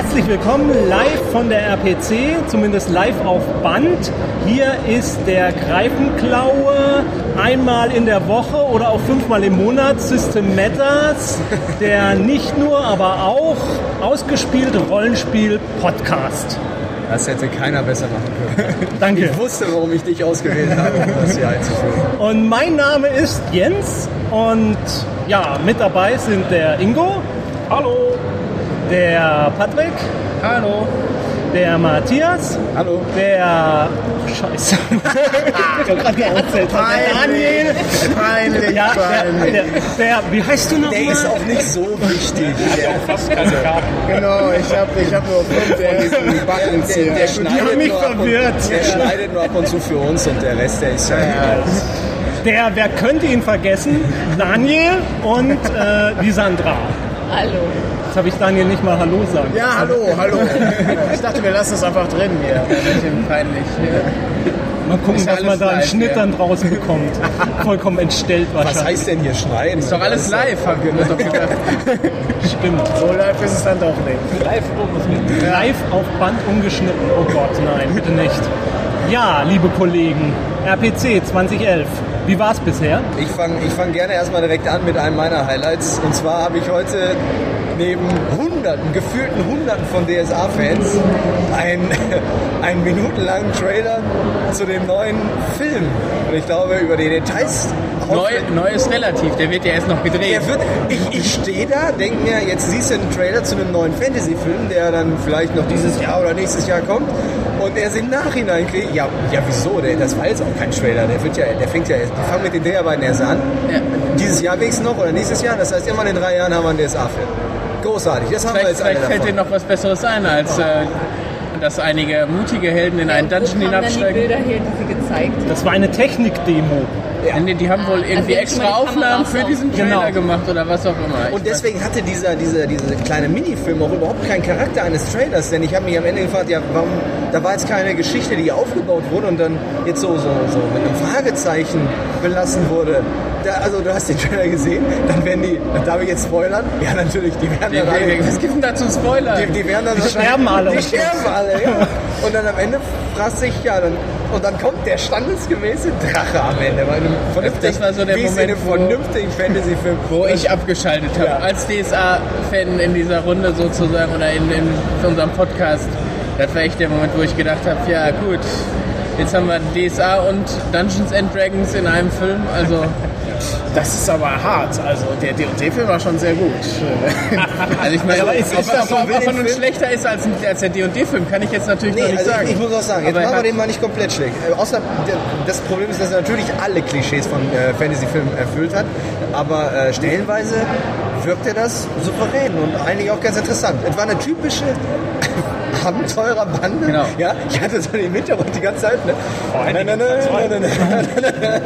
Herzlich willkommen live von der RPC, zumindest live auf Band. Hier ist der Greifenklaue einmal in der Woche oder auch fünfmal im Monat System Matters, der nicht nur, aber auch ausgespielte Rollenspiel-Podcast. Das hätte keiner besser machen können. Danke. Ich wusste, warum ich dich ausgewählt habe, um das hier einzuführen. Und mein Name ist Jens und ja, mit dabei sind der Ingo. Hallo. Der Patrick. Hallo. Der Matthias. Hallo. Der. Oh, Scheiße. ich hab gerade erzählt. Der Daniel. Peinlich, Ja, der, peinlich. der, der, wie heißt du noch Der mal? ist auch nicht so wichtig. Der, fast keine Karten. Genau, ich habe ich hab nur fünf von diesen Buttons der, hier. der, schneidet mich nur ab und, verwirrt. der schneidet nur ab und zu für uns und der Rest, der ist ja, Der, wer könnte ihn vergessen? Daniel und äh, die Sandra. Hallo. Jetzt habe ich Daniel nicht mal Hallo sagen. Ja, hallo, hallo. Ich dachte, wir lassen es einfach drin hier. Ein bisschen peinlich. Mal gucken, ja was man da einen Schnitt ja. dann draußen bekommt. Vollkommen entstellt Was wahrscheinlich. heißt denn hier schneiden? Ist doch alles live, haben wir doch gedacht. Stimmt. So live ist es dann doch nicht. Live umgeschnitten. Live auf Band umgeschnitten. Oh Gott, nein, bitte nicht. Ja, liebe Kollegen, RPC 2011. Wie war es bisher? Ich fange ich fang gerne erstmal direkt an mit einem meiner Highlights. Und zwar habe ich heute neben hunderten, gefühlten hunderten von DSA-Fans einen, einen minutenlangen Trailer zu dem neuen Film. Und ich glaube, über die Details... Neu, neu ist relativ, der wird ja erst noch gedreht. Wird, ich ich stehe da, denke mir, jetzt siehst du einen Trailer zu einem neuen Fantasy-Film, der dann vielleicht noch dieses Jahr oder nächstes Jahr kommt. Und er im Nachhinein kriegt, ja, ja wieso? Der, das war jetzt auch kein Trailer. Der, wird ja, der fängt ja, die fangen mit den Dreharbeiten erst an. Ja. Dieses Jahr wenigstens noch oder nächstes Jahr. Das heißt, immer in drei Jahren haben wir einen DSA-Film. Großartig. Das haben wir Vielleicht, jetzt alle vielleicht fällt davon. dir noch was Besseres ein, als äh, dass einige mutige Helden in einen Dungeon dann die hinabsteigen. Bilder her, die sie gezeigt haben? Das war eine Technik-Demo. Nee, die haben wohl irgendwie also jetzt extra die Aufnahmen für diesen Trailer Genau. gemacht oder was auch immer. Und deswegen hatte dieser, dieser, dieser kleine Minifilm auch überhaupt keinen Charakter eines Trailers, denn ich habe mich am Ende gefragt, ja, warum, da war jetzt keine Geschichte, die aufgebaut wurde und dann jetzt so, so, so mit einem Fragezeichen belassen wurde. Da, also du hast den Trailer gesehen, dann werden die, darf ich jetzt spoilern? Ja, natürlich, die werden dann alle, Was gibt denn da zu spoilern? die, die werden dann Die sterben alle. Die sterben alle, ja. Und dann am Ende fragst du dich, ja, dann, und dann kommt der standesgemäße Drache am Ende. Vernünftigen, Das war so der es in Moment, einem wo- vernünftigen Fantasy-Film wo ich abgeschaltet habe. Ja. Als DSA-Fan in dieser Runde sozusagen oder in, in unserem Podcast. Das war echt der Moment, wo ich gedacht habe, ja gut, jetzt haben wir DSA und Dungeons and Dragons in einem Film. Also Das ist aber hart. Also der D&D-Film war schon sehr gut. Also ich meine, aber ist- ob, das ob, ob, er nun schlechter ist als, als der D&D-Film, kann ich jetzt natürlich Nee, noch nicht also sagen. ich, ich muss auch sagen, jetzt Aber er machen wir den mal nicht komplett schlecht. Äh, außer das Problem ist, dass er natürlich alle Klischees von äh, Fantasy-Filmen erfüllt hat. Aber äh, stellenweise wirkte das souverän und eigentlich auch ganz interessant. Es war eine typische Abenteurerbande. Genau. Ja, ich hatte so im Hintergrund die ganze Zeit. Ne? Nein, nein, nein, nein, nein, nein.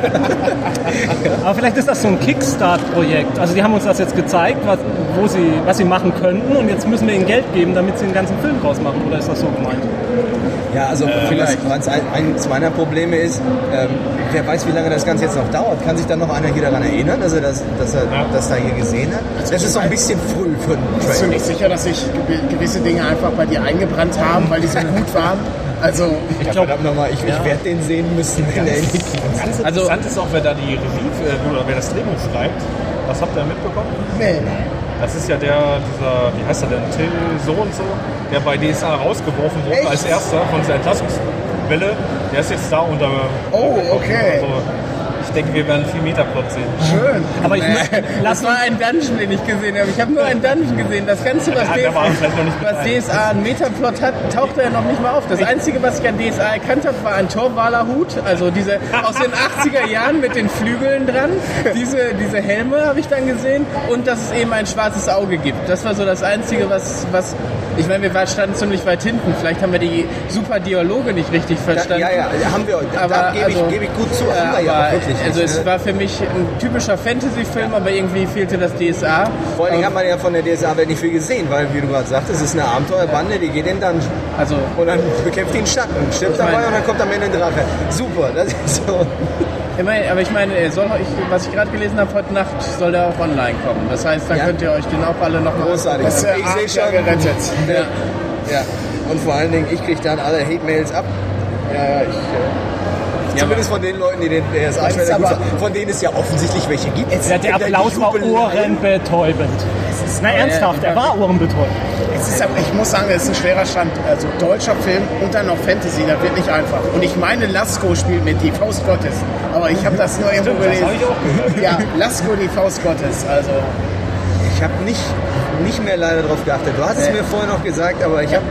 Aber vielleicht ist das so ein Kickstart-Projekt. Also die haben uns das jetzt gezeigt, was, wo sie, was sie machen könnten und jetzt müssen wir ihnen Geld geben, damit sie den ganzen Film draus machen. Oder ist das so gemeint? Ja, also vielleicht. was, was ein, eines meiner Probleme ist, ähm, wer weiß, wie lange das Ganze jetzt noch dauert. Kann sich dann noch einer hier daran erinnern, dass er das, dass er das da hier gesehen hat? Das ist so ein bisschen früh für einen Bist du Trailer. nicht sicher, dass sich gew- gewisse Dinge einfach bei dir eingebrannt haben, weil die so gut waren? Also, Ich glaube, verdammt nochmal, ich, ich werde den sehen müssen, Ganz Also- interessant ist auch, wer da die Regie äh, oder wer das Drehbuch schreibt. Was habt ihr mitbekommen? nee. Das ist ja der, dieser, wie heißt er denn, Till so und so, der bei DSA rausgeworfen wurde Echt? als erster von dieser Entlassungswelle. Der ist jetzt da unter. Oh, okay. Also, ich denke, wir werden viel Meterplot sehen. Schön. Aber ich Nee, lass das war ein Dungeon, den ich gesehen habe. Ich habe nur einen Dungeon gesehen. Das Ganze, was, Ja, DSA, was. DSA an Metaplot hat, tauchte ja noch nicht mal auf. Das Einzige, was ich an DSA erkannt habe, war ein Torwaler-Hut. Also diese aus den 80er Jahren mit den Flügeln dran. Diese, diese Helme habe ich dann gesehen. Und dass es eben ein schwarzes Auge gibt. Das war so das Einzige, was... was ich meine, wir standen ziemlich weit hinten. Vielleicht haben wir die super Dialoge nicht richtig Ja, verstanden. ja, ja, haben wir. Da Aber gebe ich, also, gebe ich gut zu. äh, haben wir ja wirklich. also nicht, es ne? war für mich ein typischer Fantasy-Film, aber irgendwie fehlte das DSA. Vor allen Dingen hat man ja von der DSA-Welt nicht viel gesehen, weil, wie du gerade sagtest, es ist eine Abenteuerbande, die geht in den Dungeon. Also Und dann bekämpft die einen Schatten, stirbt dabei meine- und dann kommt am Ende ein Drache. Super, das ist so. Immerhin, aber ich meine, soll, ich, was ich gerade gelesen habe, heute Nacht soll der auch online kommen. Das heißt, dann Ja. könnt ihr euch den auch alle nochmal Großartig. Das ist Ich sehe schon. gerettet. Ja. Ja. Und vor allen Dingen, ich kriege dann alle Hate-Mails ab. Ja, ja, ich. Zumindest von den Leuten, die den sagen. Von denen es ja offensichtlich welche gibt. Ja, der Applaus war ohrenbetäubend. Na ernsthaft, er war ohrenbetäubend. Es ist, ich muss sagen, es ist ein schwerer Stand. Also deutscher Film und dann noch Fantasy, das wird nicht einfach. Und ich meine, Lasko spielt mit, die Faust Gottes. Aber ich habe das nur irgendwo gelesen. Ja, Lasko, die Faust Gottes. Also Ich habe nicht, nicht mehr leider darauf geachtet. Du hast es mir vorher noch gesagt, aber ich habe.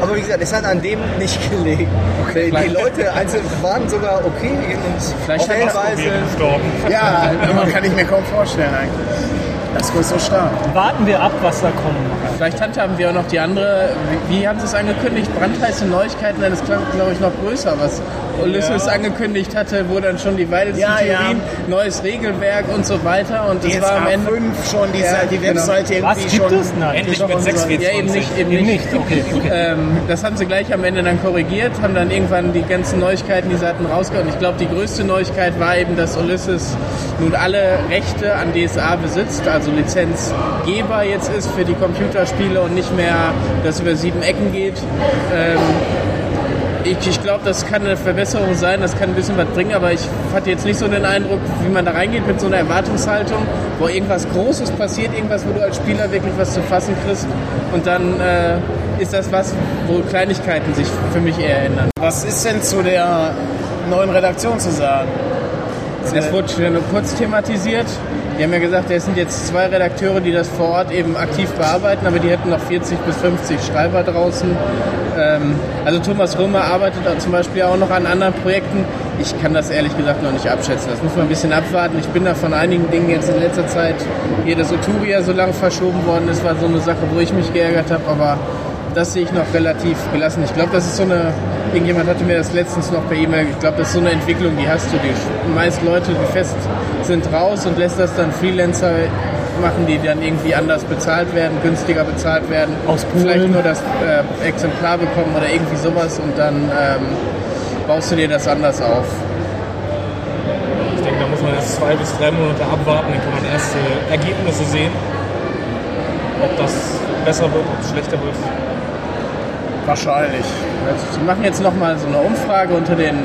Aber wie gesagt, es hat an dem nicht gelegen. Die, die Leute einzeln waren sogar okay und Vielleicht gestorben. ja, man kann ich mir kaum vorstellen eigentlich. Lasko ist so stark. Warten wir ab, was da kommen mag. Vielleicht handhaben wir auch noch die andere. Wie, wie haben Sie es angekündigt? Brandheiße Neuigkeiten, denn es klang, glaube ich, noch größer, was Ulysses angekündigt hatte, wo dann schon die weitesten Ja, ja. Theorien, neues Regelwerk und so weiter. Und das war am Ende. 5 schon, die, Ja, die genau. Webseite irgendwie Was gibt schon. es? Nein. Endlich mit 6 Ja, eben nicht, eben Eben nicht. nicht, okay. okay. Ähm, das haben sie gleich am Ende dann korrigiert, haben dann irgendwann die ganzen Neuigkeiten, die sie hatten, rausgehauen. Ich glaube, die größte Neuigkeit war eben, dass Ulysses nun alle Rechte an DSA besitzt, also Lizenzgeber jetzt ist für die Computerspiele und nicht mehr, dass über sieben Ecken geht. Ähm, ich, ich glaube, das kann eine Verbesserung sein, das kann ein bisschen was bringen, aber ich hatte jetzt nicht so den Eindruck, wie man da reingeht mit so einer Erwartungshaltung, wo irgendwas Großes passiert, irgendwas, wo du als Spieler wirklich was zu fassen kriegst und dann äh, ist das was, wo Kleinigkeiten sich für mich eher ändern. Was ist denn zu der neuen Redaktion zu sagen? Das wurde schon nur kurz thematisiert. Die haben ja gesagt, es sind jetzt zwei Redakteure, die das vor Ort eben aktiv bearbeiten, aber die hätten noch 40 bis 50 Schreiber draußen. Ähm, also Thomas Römer arbeitet zum Beispiel auch noch an anderen Projekten. Ich kann das ehrlich gesagt noch nicht abschätzen. Das muss man ein bisschen abwarten. Ich bin da von einigen Dingen jetzt in letzter Zeit, hier das Uturia so lange verschoben worden ist, war so eine Sache, wo ich mich geärgert habe, aber das sehe ich noch relativ gelassen. Ich glaube, das ist so eine, irgendjemand hatte mir das letztens noch per E-Mail, ich glaube, das ist so eine Entwicklung, die hast du. Die meist Leute, die fest sind, raus und lässt das dann Freelancer machen, die dann irgendwie anders bezahlt werden, günstiger bezahlt werden. Aus Polen. Vielleicht nur das äh, Exemplar bekommen oder irgendwie sowas und dann ähm, baust du dir das anders auf. Ich denke, da muss man erst zwei bis drei Monate abwarten, dann kann man erste Ergebnisse sehen. Ob das besser wird, ob es schlechter wird. Wahrscheinlich. Sie machen jetzt nochmal so eine Umfrage unter den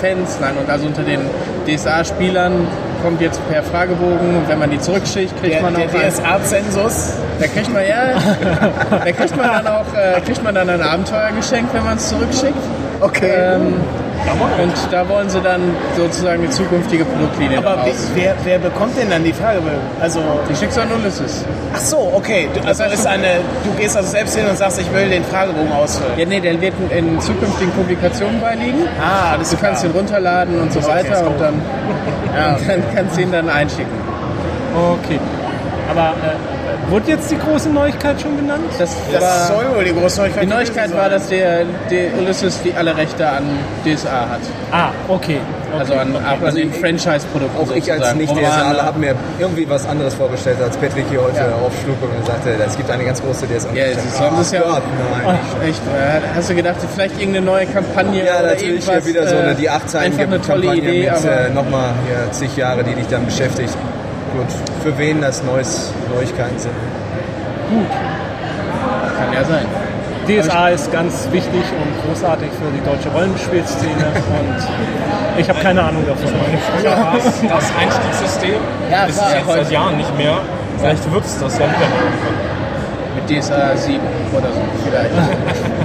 Fans, nein, und also unter den DSA-Spielern, kommt jetzt per Fragebogen und wenn man die zurückschickt, kriegt Der, man der auch ein, DSA-Zensus. da kriegt man ja, da kriegt man dann auch, äh, kriegt man dann ein Abenteuer geschenkt, wenn man es zurückschickt. Okay. Ähm, und da wollen sie dann sozusagen die zukünftige Produktlinie Aber wer, wer, bekommt denn dann die Fragebögen? Also, Die schickst du an Ulysses. ach so, okay. Du, also ist eine, du gehst also selbst hin und sagst, ich will den Fragebogen ausfüllen. Ja, nee, der wird in, in zukünftigen Publikationen beiliegen. Ah, das Du kannst ihn runterladen und so weiter und dann, Ja. dann kannst du ihn dann einschicken. Okay. Aber äh, wurde jetzt die große Neuigkeit schon genannt? Das, Das war, soll wohl die große Neuigkeit die Neuigkeit war, dass der, der Ulysses die alle Rechte an DSA hat. Ah, okay. okay. Also an, an den Franchise-Produkten Auch ich als sozusagen. nicht Romane. DSAler habe mir irgendwie was anderes vorgestellt, als Patrick hier heute aufschlug und sagte, es gibt eine ganz große DSA. Ja, sie haben das ja Gott, auch. nein. Echt, äh, hast du gedacht, vielleicht irgendeine neue Kampagne Ja, oder natürlich irgendwas? hier wieder so eine, äh, die acht Zeilen Einfach eine tolle Kampagne Idee, mit aber äh, nochmal hier zig Jahre, die dich dann beschäftigt. Gut, für wen das Neues, Neuigkeiten sind. kann ja sein. DSA ist ganz wichtig und großartig für die deutsche Rollenspielszene und ich habe keine Ahnung davon. Früher war es das Einstiegssystem. Ja, ist jetzt seit Jahren nicht mehr. Vielleicht wird es das ja wieder mal. Mit DSA 7 oder so vielleicht.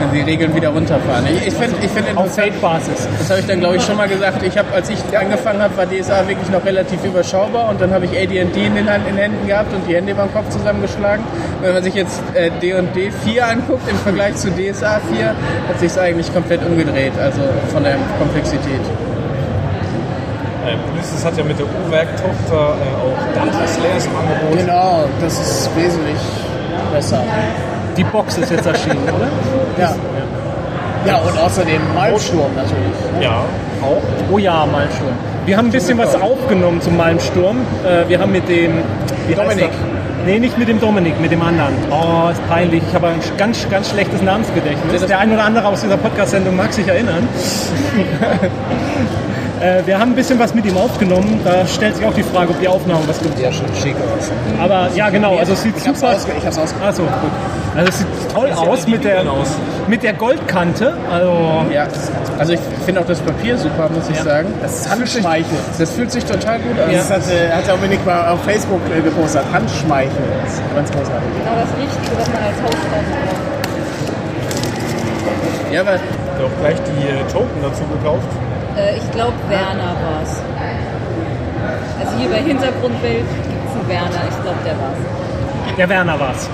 Wenn die Regeln wieder runterfahren. Ich, ich finde ich find Auf Fate-Basis. das habe ich dann glaube ich schon mal gesagt, ich habe, als ich angefangen habe, war DSA wirklich noch relativ überschaubar und dann habe ich AD&D in den, in den Händen gehabt und die Hände über den Kopf zusammengeschlagen. Wenn man sich jetzt äh, D&D 4 anguckt im Vergleich zu DSA 4, hat sich es eigentlich komplett umgedreht, also von der Komplexität. Äh, Ulysses hat ja mit der U-Werk-Tochter äh, auch Dante Slayers im Angebot. Genau, das ist wesentlich besser. Die Box ist jetzt erschienen, oder? Ja. Ja, und außerdem Malmsturm natürlich. Ja, auch. Oh ja, Malmsturm. Wir haben ein bisschen was aufgenommen zum Malmsturm. Äh, wir haben mit dem Dominik. Nee, nicht mit dem Dominik, mit dem anderen. Oh, ist peinlich. Ich habe ein ganz, ganz schlechtes Namensgedächtnis. Der ein oder andere aus dieser Podcast-Sendung mag sich erinnern. Äh, wir haben ein bisschen was mit ihm aufgenommen. Da stellt sich auch die Frage, ob die Aufnahme was gibt. Ja, schon schick aus. Aber ja, genau. Also es sieht Ich super ausge ich hab's ausgemacht. Achso, gut. Also es sieht toll aus mit der, mit der Goldkante. Also Ja, also ich finde auch das Papier super, muss ich sagen. Das ist Handschmeichel. Das fühlt sich total gut an. Das hat, äh, hat Dominik mal auf Facebook äh, gepostet. Handschmeichel. Das ist ganz großartig. Genau das Richtige, was man als Haustier braucht. Ja, aber auch gleich die äh, Token dazu gekauft. Äh, ich glaube, Werner war es. Also hier bei Hintergrundwelt gibt es einen Werner. Ich glaube, der war es. der Werner war's.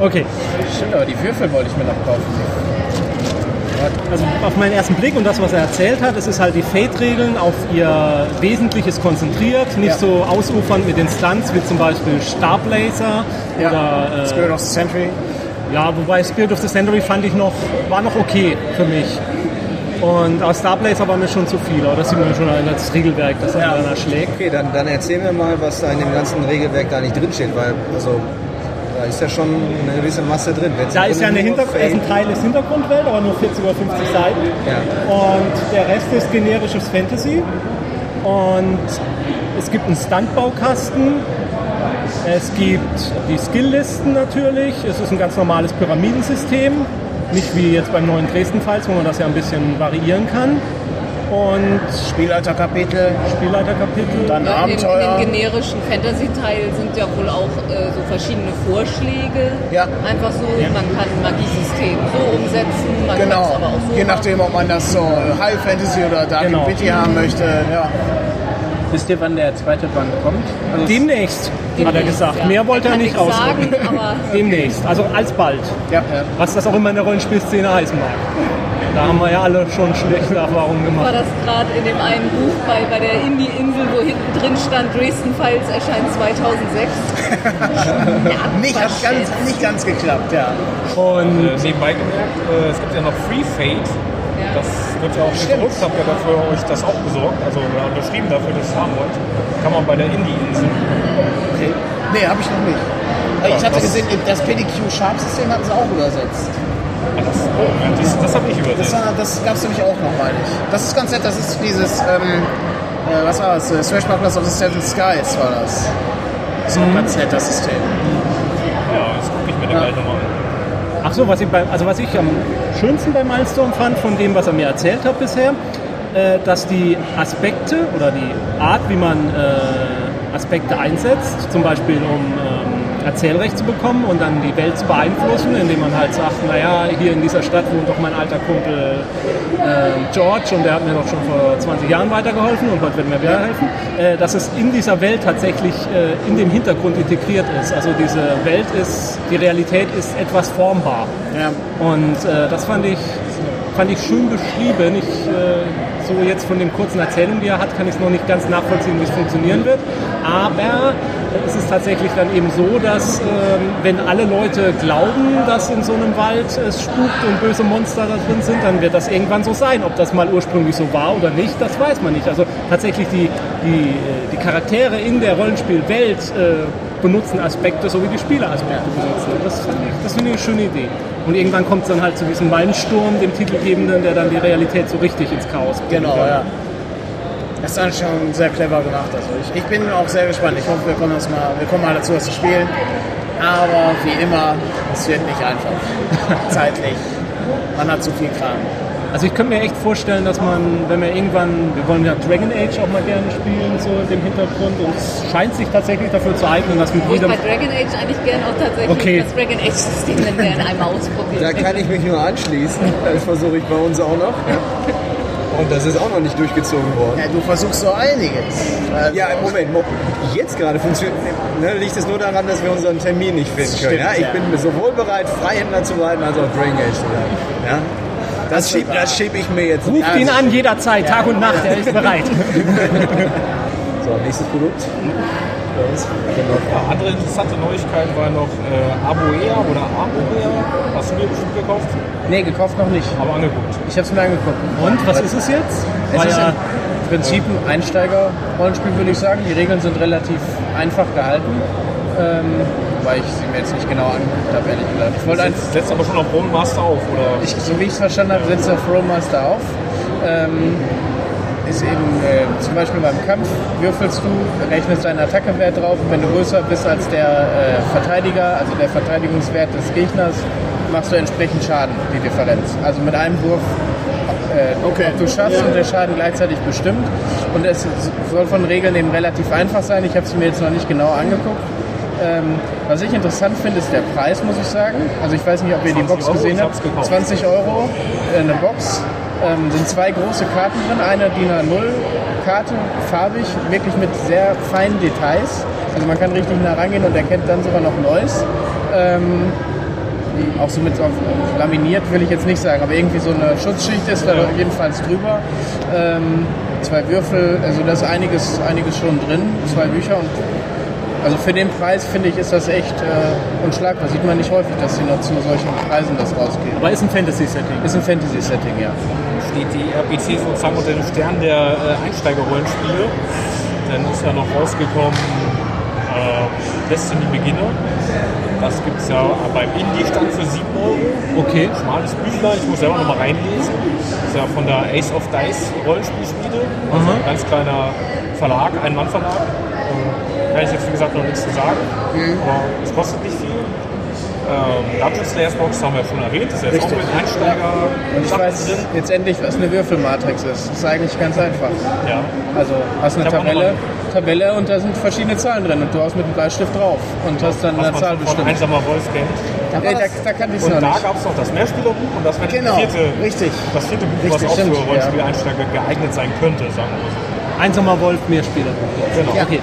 Okay. stimmt, aber die Würfel wollte ich mir noch kaufen. Also auf meinen ersten Blick und das, was er erzählt hat, es ist halt die Fate-Regeln auf ihr Wesentliches konzentriert, nicht Ja. so ausufernd mit den Stunts wie zum Beispiel Starblazer Ja. oder äh, Spirit of the Century. Ja, wobei Spirit of the Century fand ich noch, war noch okay für mich. Und aus Starblazer war mir schon zu viel, aber das sieht man schon an das Regelwerk, das er dann erschlägt. Okay, dann, dann erzähl mir mal, was da in dem ganzen Regelwerk da nicht drinsteht, weil also, da ist ja schon eine gewisse Masse drin. Wenn's Da ist ja eine Hintergrund, ist ein Teil ist Hintergrundwelt, aber nur 40 oder 50 Seiten. Ja. Und der Rest ist generisches Fantasy. Und es gibt einen Standbaukasten. Es gibt die Skilllisten natürlich. Es ist ein ganz normales Pyramidensystem. Nicht wie jetzt beim neuen Dresden-Files, wo man das ja ein bisschen variieren kann. Und Spielleiterkapitel. Spielleiterkapitel. Dann Ja, Abenteuer. den generischen Fantasy-Teil sind ja wohl auch äh, so verschiedene Vorschläge. Ja. Einfach so, man kann ein Magiesystem so umsetzen, man kann Genau. es aber auch so Je machen. nachdem, ob man das so High Fantasy oder Dark Genau. and Witty haben möchte. Ja. Wisst ihr, wann der zweite Band kommt? Also Demnächst, hat er Demnächst, gesagt. ja. Mehr wollte er nicht aber Demnächst, also alsbald. Ja. Was das auch immer in der Rollenspielszene heißen mag. Da haben wir ja alle schon schlechte Erfahrungen war gemacht. das gerade in dem einen Buch bei, bei der Indie-Insel, wo hinten drin stand, Dresden Files erscheint 2006. Nicht, hat ganz, nicht ganz geklappt, ja. Und Äh, nebenbei gemerkt, äh, es gibt ja noch Free Fate. Ja. Das wird ja auch gedruckt, habt ihr dafür euch das auch besorgt, also oder unterschrieben dafür, dass ihr es haben wollt. Kann man bei der Indie-Insel. Okay. Nee, habe ich noch nicht. Ich hatte gesehen, das PDQ-Sharp-System hatten sie auch übersetzt. Ah, das, oh, ja, das, das habe ich Das, übersetzt. war- das gab es nämlich auch noch, meine ich. Das ist ganz nett, das ist dieses, ähm, äh, was war das? Äh, Swashbucklers of the Seven Skies war das. Das ist auch ganz nett, das System. Ja, das gucke ich mir dann gleich nochmal. Ach so, was ich, bei, also was ich am schönsten bei Milestone fand, von dem, was er mir erzählt hat bisher, äh, dass die Aspekte oder die Art, wie man äh, Aspekte einsetzt, zum Beispiel um ähm, Erzählrecht zu bekommen und dann die Welt zu beeinflussen, indem man halt sagt, naja, hier in dieser Stadt wohnt doch mein alter Kumpel äh, George und der hat mir doch schon vor 20 Jahren weitergeholfen und heute wird mir wieder helfen, äh, dass es in dieser Welt tatsächlich äh, in dem Hintergrund integriert ist. Also diese Welt ist, die Realität ist etwas formbar. Ja. Und äh, das fand ich, fand ich schön beschrieben. Ich, äh, so jetzt von den kurzen Erzählungen, die er hat, kann ich es noch nicht ganz nachvollziehen, wie es funktionieren wird. Aber es ist tatsächlich dann eben so, dass ähm, wenn alle Leute glauben, dass in so einem Wald es spukt und böse Monster da drin sind, dann wird das irgendwann so sein. Ob das mal ursprünglich so war oder nicht, das weiß man nicht. Also tatsächlich die, die, äh, die Charaktere in der Rollenspielwelt äh, benutzen Aspekte, so wie die Spieler Aspekte benutzen. Das das finde ich eine schöne Idee. Und irgendwann kommt es dann halt zu diesem Meilenssturm, dem Titelgebenden, der dann die Realität so richtig ins Chaos bringt. Genau, ja. Das ist dann schon sehr clever gemacht. Also ich, ich bin auch sehr gespannt. Ich hoffe, wir kommen, das mal, wir kommen mal dazu, das zu spielen. Aber wie immer, es wird nicht einfach. Zeitlich. Man hat zu viel Kram. Also ich könnte mir echt vorstellen, dass man, wenn wir irgendwann, wir wollen ja Dragon Age auch mal gerne spielen, so in dem Hintergrund, und es scheint sich tatsächlich dafür zu eignen, dass mit Wo ich bei Dragon Age eigentlich gern auch tatsächlich Okay. das Dragon Age-System dann gerne einmal ausprobiert Da kann ich mich nur anschließen. Das versuche ich bei uns auch noch. Ja. Und das ist auch noch nicht durchgezogen worden. Ja, du versuchst so einiges. Also, Ja, im Moment, mo- jetzt gerade funktioniert, ne, liegt es nur daran, dass wir unseren Termin nicht finden können. Stimmt, Ja? Ich ja. bin sowohl bereit, Freihändler zu leiten, als auch Dragon Age zu leiten. Ja? Das schiebe das schieb ich mir jetzt Ruft ihn an jederzeit, Tag und Nacht, er ist bereit. So, nächstes Produkt. Das, genau. Ja, andere interessante Neuigkeit war noch äh, Aboea oder Aboea. Hast du mir bestimmt gekauft? Nee, gekauft noch nicht. Aber angeguckt. Ich habe es mir angeguckt. Und, was ist es jetzt? Es ist ja, im Prinzip ein Einsteiger-Rollenspiel, würde ich sagen. Die Regeln sind relativ einfach gehalten. ähm, weil ich sie mir jetzt nicht genau angeguckt habe, ehrlich gesagt. Ich wollte Setzt, setzt aber schon auf Rollenmaster auf, oder? ich, so wie ich es verstanden habe, setzt auf Rollmaster auf. Ähm, ist eben äh, zum Beispiel beim Kampf würfelst du, rechnest deinen Attackewert drauf und wenn du größer bist als der äh, Verteidiger, also der Verteidigungswert des Gegners, machst du entsprechend Schaden, die Differenz. Also mit einem Wurf, äh, Okay. ob du schaffst und der Schaden gleichzeitig bestimmt. Und es soll von Regeln eben relativ einfach sein. Ich habe es mir jetzt noch nicht genau angeguckt. Ähm, was ich interessant finde, ist der Preis, muss ich sagen. Also ich weiß nicht, ob ihr die 20 Box Euro, gesehen habt. hab's gekauft. 20 Euro, äh, eine Box. Ähm, sind zwei große Karten drin, eine DIN A0-Karte, farbig, wirklich mit sehr feinen Details. Also man kann richtig nah rangehen und erkennt dann sogar noch Neues. Ähm, auch so mit auf, laminiert will ich jetzt nicht sagen, aber irgendwie so eine Schutzschicht ist da jedenfalls drüber. Ähm, zwei Würfel, also da ist einiges, einiges schon drin, zwei Bücher und also für den Preis finde ich ist das echt äh, unschlagbar. Sieht man nicht häufig, dass sie noch zu solchen Preisen das rausgeben. Aber ist ein Fantasy-Setting. Ist ein Fantasy-Setting, ja. steht die RPC sozusagen unter dem Stern der äh, Einsteigerrollenspiele. Dann ist ja noch rausgekommen äh, Destiny Beginner. Das gibt es ja beim Indie-Stand für 7 Euro. Okay. Schmales Büchlein, ich muss selber noch mal reinlesen. Das ist ja von der Ace of Dice Rollenspielschmiede. Also ein ganz kleiner Verlag, ein Mann-Verlag. Kann ich jetzt wie gesagt noch nichts zu sagen. Aber es kostet nicht viel. Ähm, Dungeon Slayers Box haben wir schon erwähnt. Das ist jetzt auch mit Einsteiger Und ich weiß drin. jetzt endlich, was eine Würfelmatrix ist. Das ist eigentlich ganz einfach. Ja. Also hast eine Tabelle, Tabelle und da sind verschiedene Zahlen drin und du hast mit einem Bleistift drauf und hast dann was eine Zahl bestimmt. Einsamer Wolf kennt. Ey, da, da kannte ich es Und noch da nicht. gab es noch das Mehrspielerbuch und das wäre Genau, das vierte, richtig. das vierte Buch, was Richtig, auch stimmt, für Rollenspieleinsteiger geeignet sein könnte, sagen wir so. Einsamer Wolf, Mehrspieler. Genau. Okay.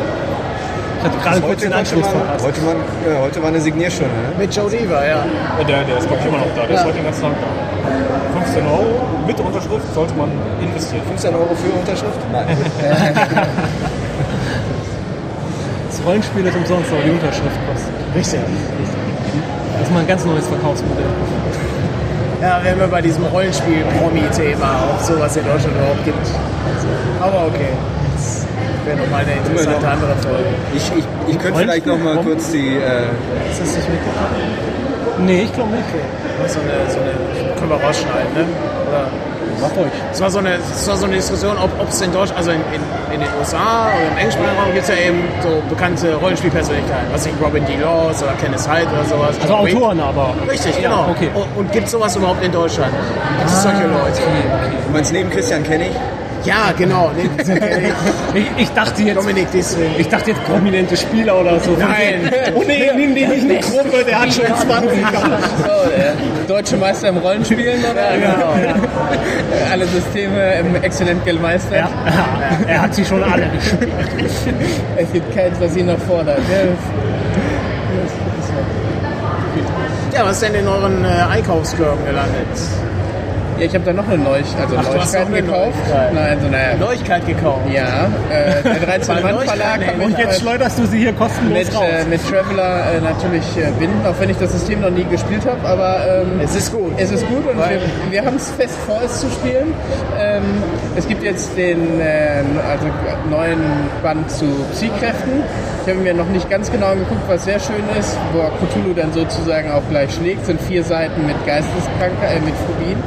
Hatte gerade kurz Heute, den Anschluss war, verpasst. heute, war, ja, heute war eine Signierstunde. Ne? Mit Joe Deaver, ja. Äh, Der, der ist glaube ich immer noch da, der ist heute den ganzen Tag da. 15 Euro mit Unterschrift sollte man investieren. 15 Euro für Unterschrift? Nein. Das Rollenspiel ist umsonst, aber die Unterschrift kostet. Richtig. Das ist mal ein ganz neues Verkaufsmodell. Ja, wenn wir bei diesem Rollenspiel-Promi-Thema, ob sowas in Deutschland überhaupt gibt. Aber okay. Wäre nochmal eine interessante andere Folge. Ich, ich, ich könnte vielleicht noch mal kurz die. Äh, Ist das nicht mitgekommen? Nee, ich glaube nicht. So eine, so eine, können wir rausschneiden, ne? Oder? Mach ruhig. Es war so eine, es war so eine Diskussion, ob es in Deutschland, also in, in, in den USA oder im englischsprachigen Raum gibt es ja eben so bekannte Rollenspielpersönlichkeiten. Was nicht, Robin D. Laws oder Kenneth Hyde oder sowas. Also John. Autoren aber. Richtig, genau. okay. Und, und gibt es sowas überhaupt in Deutschland? Gibt es solche Leute? du meinst neben Christian kenne ich? Ja, genau. Ich, ich dachte jetzt, Dominik Dissling. ich dachte jetzt prominente Spieler oder so. Nein. Oh nee, nimm den nicht eine Gruppe, der hat schon 20 gehabt. So, deutsche Meister im Rollenspielen oder? genau. Alle Systeme im exzellent gemeistert. Ja, er hat sie schon alle gespielt. Es gibt keins, was ihn noch fordert. Ja, Ja, was ist denn in euren äh, Einkaufskörben gelandet? Ja, ich habe da noch eine Neuigkeit, also Ach, noch eine gekauft. Neuigkeit. Nein, so naja. Neuigkeit gekauft. Ja, äh, der 13 Mann Verlag mich Und jetzt schleuderst du sie hier kostenlos mit, raus. äh, mit Traveler äh, natürlich äh, binden, auch wenn ich das System noch nie gespielt habe, aber ähm, Es ist gut. es ist gut und wir, wir haben es fest vor, es zu spielen. Ähm, es gibt jetzt den äh, also neuen Band zu Psykräften. Ich habe mir noch nicht ganz genau angeguckt, was sehr schön ist, wo Cthulhu dann sozusagen auch gleich schlägt. Es sind vier Seiten mit Geisteskrankheit, äh, mit Phobien.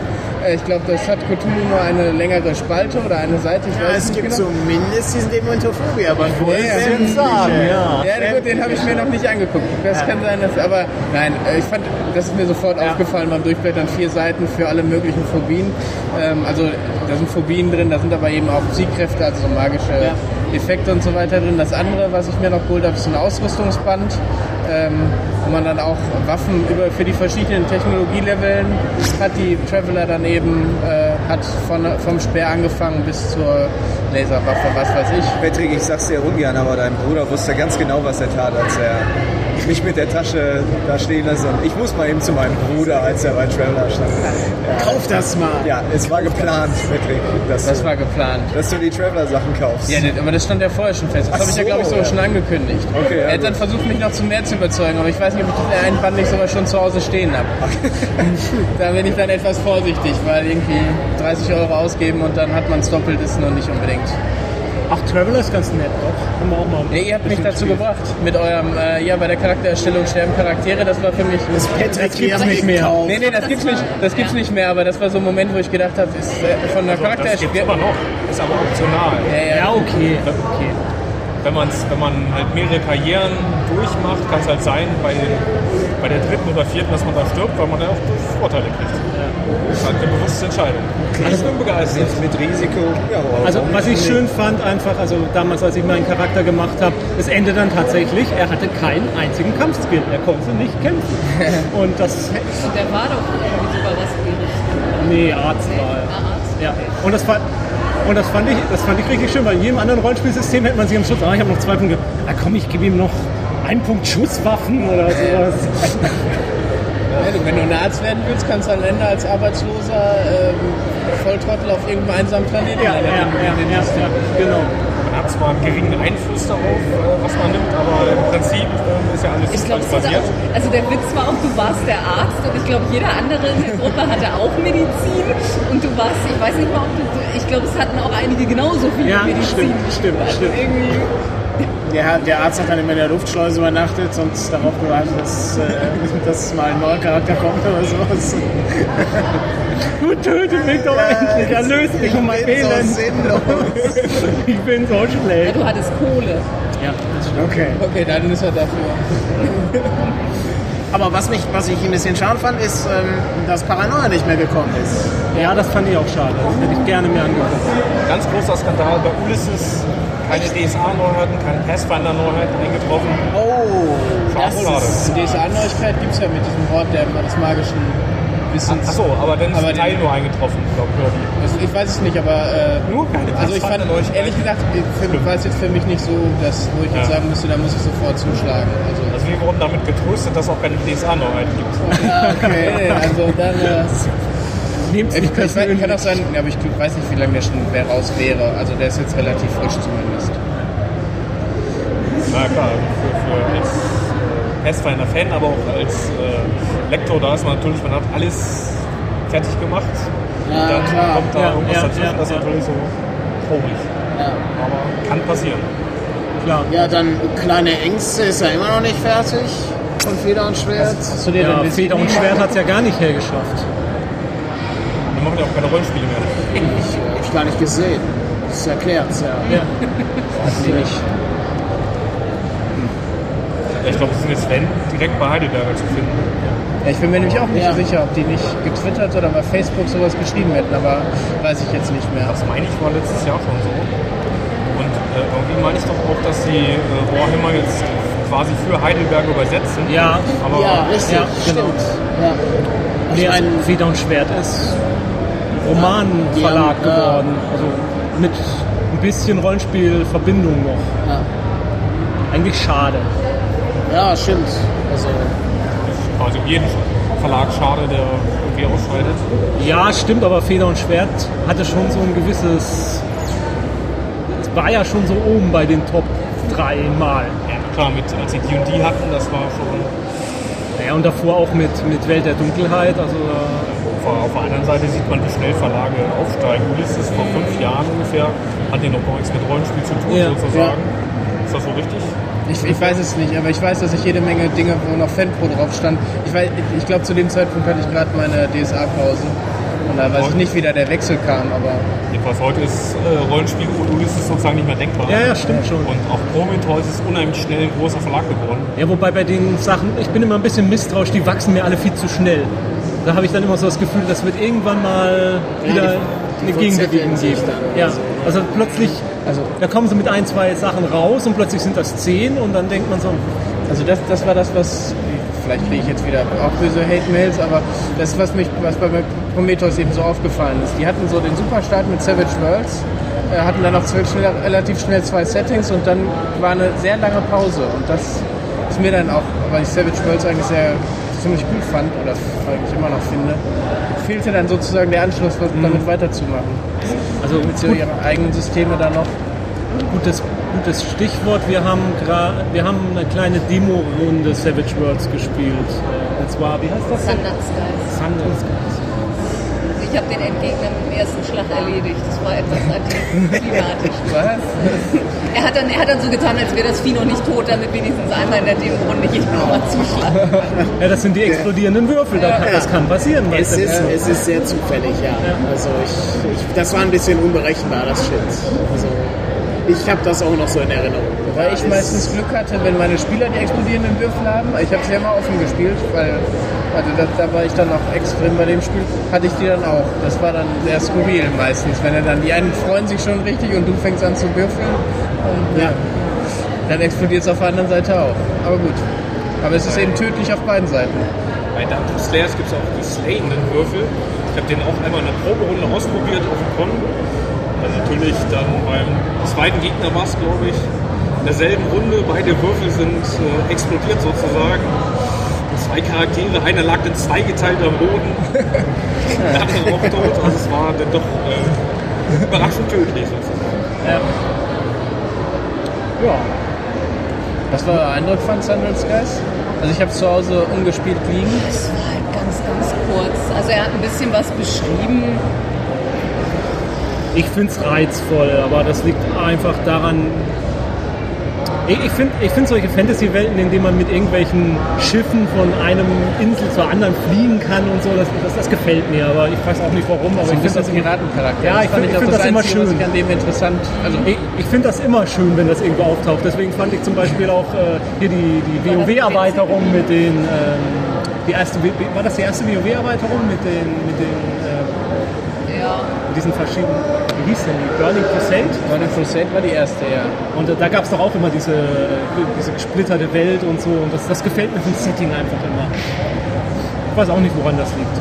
Äh, ich glaube, das hat Cthulhu nur eine längere Spalte oder eine Seite. Ich Ja, weiß es gibt genau. zumindest diesen Demontophobia, aber Ja, ja. sagen, ja. Ja, gut, den habe ich mir noch nicht angeguckt. Das kann sein, dass, aber nein, äh, ich fand, das ist mir sofort aufgefallen beim Durchblättern. Vier Seiten für alle möglichen Phobien. Ähm, also da sind Phobien drin, da sind aber eben auch Psychkräfte, also so magische Effekte und so weiter drin. Das andere, was ich mir noch geholt habe, ist ein Ausrüstungsband, ähm, wo man dann auch Waffen über, für die verschiedenen Technologieleveln hat. Die Traveler dann eben äh, hat von, vom Speer angefangen bis zur Laserwaffe, was weiß ich. Patrick, ich sag's dir ungern, aber dein Bruder wusste ganz genau, was er tat, als er mich mit der Tasche da stehen lassen. Ich muss mal eben zu meinem Bruder, als er bei Traveler stand. Kauf das mal. Ja, es war geplant, Patrick, dass, Das du, war geplant. dass du die Traveler-Sachen kaufst. Ja, aber das stand ja vorher schon fest. Das habe ich ja, so, glaube ich, sogar ja. schon angekündigt. Okay, ja, er hat gut. dann versucht, mich noch zu mehr zu überzeugen, aber ich weiß nicht, ob ich den einen Band nicht sogar schon zu Hause stehen habe. da bin ich dann etwas vorsichtig, weil irgendwie 30 Euro ausgeben und dann hat man es doppelt, ist noch nicht unbedingt. Ach, Traveler ist ganz nett, doch. Können wir auch mal. Ja, ihr habt mich dazu spielen. gebracht. Mit eurem, äh, ja, bei der Charaktererstellung sterben Charaktere, das war für mich. Das Patrick gibt's nicht mehr. gekauft. Nee, nee, das gibt's nicht, das gibt's nicht mehr, aber das war so ein Moment, wo ich gedacht habe, ist äh, von der Das gibt Charaktererstellung. immer noch. Ist aber optional. Ja, ja. Ja, okay. okay. Wenn, man's, wenn man halt mehrere Karrieren durchmacht, kann es halt sein, bei, bei der dritten oder vierten, dass man da stirbt, weil man da auch Vorteile kriegt. Das ist halt eine bewusste Entscheidung. Ich bin begeistert. Mit Risiko. Ja, Also was ich schön fand, einfach, also damals, als ich meinen Charakter gemacht habe, das Ende dann tatsächlich, er hatte keinen einzigen Kampfskill. Er konnte nicht kämpfen. Und das, Und der war doch irgendwie sogar was gerichtet. nee, Arzt war er. Ja. Und das fand, und das fand ich, das fand ich richtig schön, weil in jedem anderen Rollenspielsystem hätte man sich am Schluss, ah, ich habe noch zwei Punkte, ah komm, ich gebe ihm noch einen Punkt Schusswaffen oder sowas. Wenn du ein Arzt werden willst, kannst du am Ende als arbeitsloser ähm, Volltrottel auf irgendeinem einsamen Planeten Ja, ja, ja, ja, ja, genau. Man hat zwar einen geringen Einfluss darauf, äh, was man nimmt, aber im Prinzip äh, ist ja alles Ich glaube, basiert. also der Witz war auch, du warst der Arzt und ich glaube, jeder andere in der Gruppe hatte auch Medizin und du warst, ich weiß nicht mal, ob du, ich glaube, es hatten auch einige genauso viel Ja, Medizin. stimmt, stimmt, Also stimmt. Irgendwie, Der, der Arzt hat dann immer in der Luftschleuse übernachtet und darauf gewartet, dass, äh, dass mal ein neuer Charakter kommt oder sowas. Du tötet mich doch endlich, erlöse mich von meinem so Elend. sinnlos. Ich bin so ja, schlecht. du hattest Kohle. Ja, Okay. Okay, dann ist er dafür. Aber was, mich, was ich ein bisschen schade fand, ist, ähm, dass Paranoia nicht mehr gekommen ist. ja, das fand ich auch schade. Das hätte ich gerne mir angeguckt. Ganz großer Skandal bei Ulysses. Keine DSA-Neuheiten, keine Pathfinder-Neuheiten eingetroffen. Oh, Schade, schade. Die DSA-Neuigkeit gibt es ja mit diesem Wort der, des magischen Wissens. Achso, aber dann ist Aber ein Teil den- nur eingetroffen, glaube ich. Also ich weiß es nicht, aber äh, Nur keine also ich fand ehrlich gesagt, für, war es jetzt für mich nicht so, dass wo ich jetzt Ja. sagen müsste, da muss ich sofort zuschlagen. Also Also wir wurden damit getröstet, dass es auch keine DSA-Neuheiten gibt. okay, also dann äh, Nehmt ich, nicht ich, kann auch sein, aber ich weiß nicht, wie lange der schon wer raus wäre. Also der ist jetzt relativ frisch zumindest. Na klar, für, für als äh, Pathfinder-Fan, aber auch als äh, Lektor, da ist man natürlich, man hat alles fertig gemacht. Ja, und dann klar. kommt da Ja, irgendwas ja, dazwischen, ja, das ist ja. natürlich so traurig. Aber kann passieren. Klar. Ja, dann kleine Ängste ist ja immer noch nicht fertig. Von Feder und Schwert. Hast du dir Ja, denn Feder und Schwert hat es ja gar nicht hergeschafft. Wir machen ja auch keine Rollenspiele mehr. Hab ich gar nicht gesehen. Das erklärt's ja. Ja. Nicht. Ja, ich glaube, sie sind jetzt, wenn, direkt bei Heidelberger zu finden. Ja, ich bin mir nämlich auch nicht Ja. so sicher, ob die nicht getwittert oder bei Facebook sowas geschrieben hätten, aber weiß ich jetzt nicht mehr. Das meine ich war letztes Jahr schon so. Und äh, irgendwie meine ich doch auch, dass sie äh, Warhammer jetzt quasi für Heidelberg übersetzen. Ja, Aber Ja, richtig, Ja, genau. Ja. nee, also meine, Feder und Schwert ist Romanverlag äh, geworden. Also mit ein bisschen Rollenspielverbindung noch. Ja. Eigentlich schade. Ja, stimmt. Also, quasi jeden Verlag schade, der irgendwie ausscheidet. Ja, stimmt, aber Feder und Schwert hatte schon so ein gewisses. Es war ja schon so oben bei den Top 3 Mal. Ja, klar, mit, als sie D&D hatten, das war schon Naja, und davor auch mit, mit Welt der Dunkelheit. Also äh, Auf, auf der anderen Seite sieht man, wie schnell Verlage aufsteigen. Ulysses vor fünf Jahren ungefähr hat die noch gar nichts mit Rollenspiel zu tun, Ja. sozusagen. Ist das so richtig? Ich, ich weiß es nicht, aber ich weiß, dass ich jede Menge Dinge, wo noch Fanpro drauf stand. Ich, weiß- ich glaube, zu dem Zeitpunkt hatte ich gerade meine DSA-Pause. Und da weiß ich nicht, wie da der Wechsel kam, aber Jedenfalls heute ist äh, Rollenspiel und Ulysses sozusagen nicht mehr denkbar. ja, ja, stimmt schon. Und auch Prometheus ist unheimlich schnell ein großer Verlag geworden. Ja, wobei bei den Sachen, ich bin immer ein bisschen misstrauisch, die wachsen mir alle viel zu schnell. Da habe ich dann immer so das Gefühl, das wird irgendwann mal wieder die- eine die Gegenbewegung verzetteln sich geben. Ja, also plötzlich, Also- da kommen sie mit ein, zwei Sachen raus und plötzlich sind das zehn und dann denkt man so, Also das, das war das, was, vielleicht kriege ich jetzt wieder auch böse Hate-Mails, aber das, was mich, was bei Prometheus eben so aufgefallen ist. Die hatten so den Superstart mit Savage Worlds, äh, hatten dann auch schnell, relativ schnell zwei Settings und dann war eine sehr lange Pause. Und das ist mir dann auch, weil ich Savage Worlds eigentlich sehr ziemlich gut fand oder eigentlich immer noch finde, fehlte dann sozusagen der Anschluss, was damit weiterzumachen. also Mit so gut, ihren eigenen Systeme dann noch. gutes, gutes Stichwort, wir haben, wir haben eine kleine Demo-Runde Savage Worlds gespielt. Äh, Und zwar, wie heißt das? Thunder Skies. Thunder Skies. Ich habe den Endgegner mit dem ersten Schlag erledigt. Das war etwas antiklimatisch. Was? Er hat, dann, er hat dann so getan, als wäre das Vieh noch nicht tot, damit wenigstens einmal in der Demo-Runde jeder nochmal zuschlagen kann. Ja, das sind die explodierenden Würfel, kann, das kann passieren. Es ist, es ist sehr zufällig, ja. Also ich, ich, das war ein bisschen unberechenbar, das stimmt. Also ich habe das auch noch so in Erinnerung. Weil ich meistens Glück hatte, wenn meine Spieler die explodierenden Würfel haben. Ich habe sie ja immer offen gespielt, weil also da, da war ich dann auch extrem bei dem Spiel, hatte ich die dann auch. Das war dann sehr skurril meistens, wenn er dann, die einen freuen sich schon richtig und du fängst an zu würfeln und ja, dann explodiert es auf der anderen Seite auch. Aber gut. Aber es ist eben tödlich auf beiden Seiten. Bei Dungeon Slayers gibt es auch die slayenden Würfel. Ich habe den auch einmal in einer Proberunde ausprobiert auf dem Con. Dann natürlich dann beim zweiten Gegner war es, glaube ich, in derselben Runde. Beide Würfel sind äh, explodiert sozusagen. Und zwei Charaktere, einer lag dann zweigeteilt am Boden, der andere auch tot. Also es war dann doch äh, überraschend tödlich sozusagen. Ja. Was war euer Eindruck von Sunrise Skies? Also ich habe es zu Hause ungespielt liegen. Das war halt ganz, ganz kurz. Also er hat ein bisschen was beschrieben. Ich finde es reizvoll, aber das liegt einfach daran. Ich, ich finde ich find solche Fantasy-Welten, in denen man mit irgendwelchen Schiffen von einem Insel zur anderen fliehen kann und so, das, das, das gefällt mir. Aber ich weiß auch nicht warum. Aber Also ich finde das, Piratencharakter. Ja, Das ich fand find- find das immer Einzige, schön. ich an dem interessant. Also ich, ich finde das immer schön, wenn das irgendwo auftaucht. Deswegen fand ich zum Beispiel auch äh, hier die, die WoW-Erweiterung mit den. Ähm, die erste, war das die erste WoW-Erweiterung mit den, mit den diesen verschiedenen, wie hieß denn die? Burning Crusade? Burning Crusade war die erste, ja. Und äh, da gab es doch auch immer diese, diese gesplitterte Welt und so. Und das, das gefällt mir vom Setting einfach immer. Ich weiß auch nicht, woran das liegt.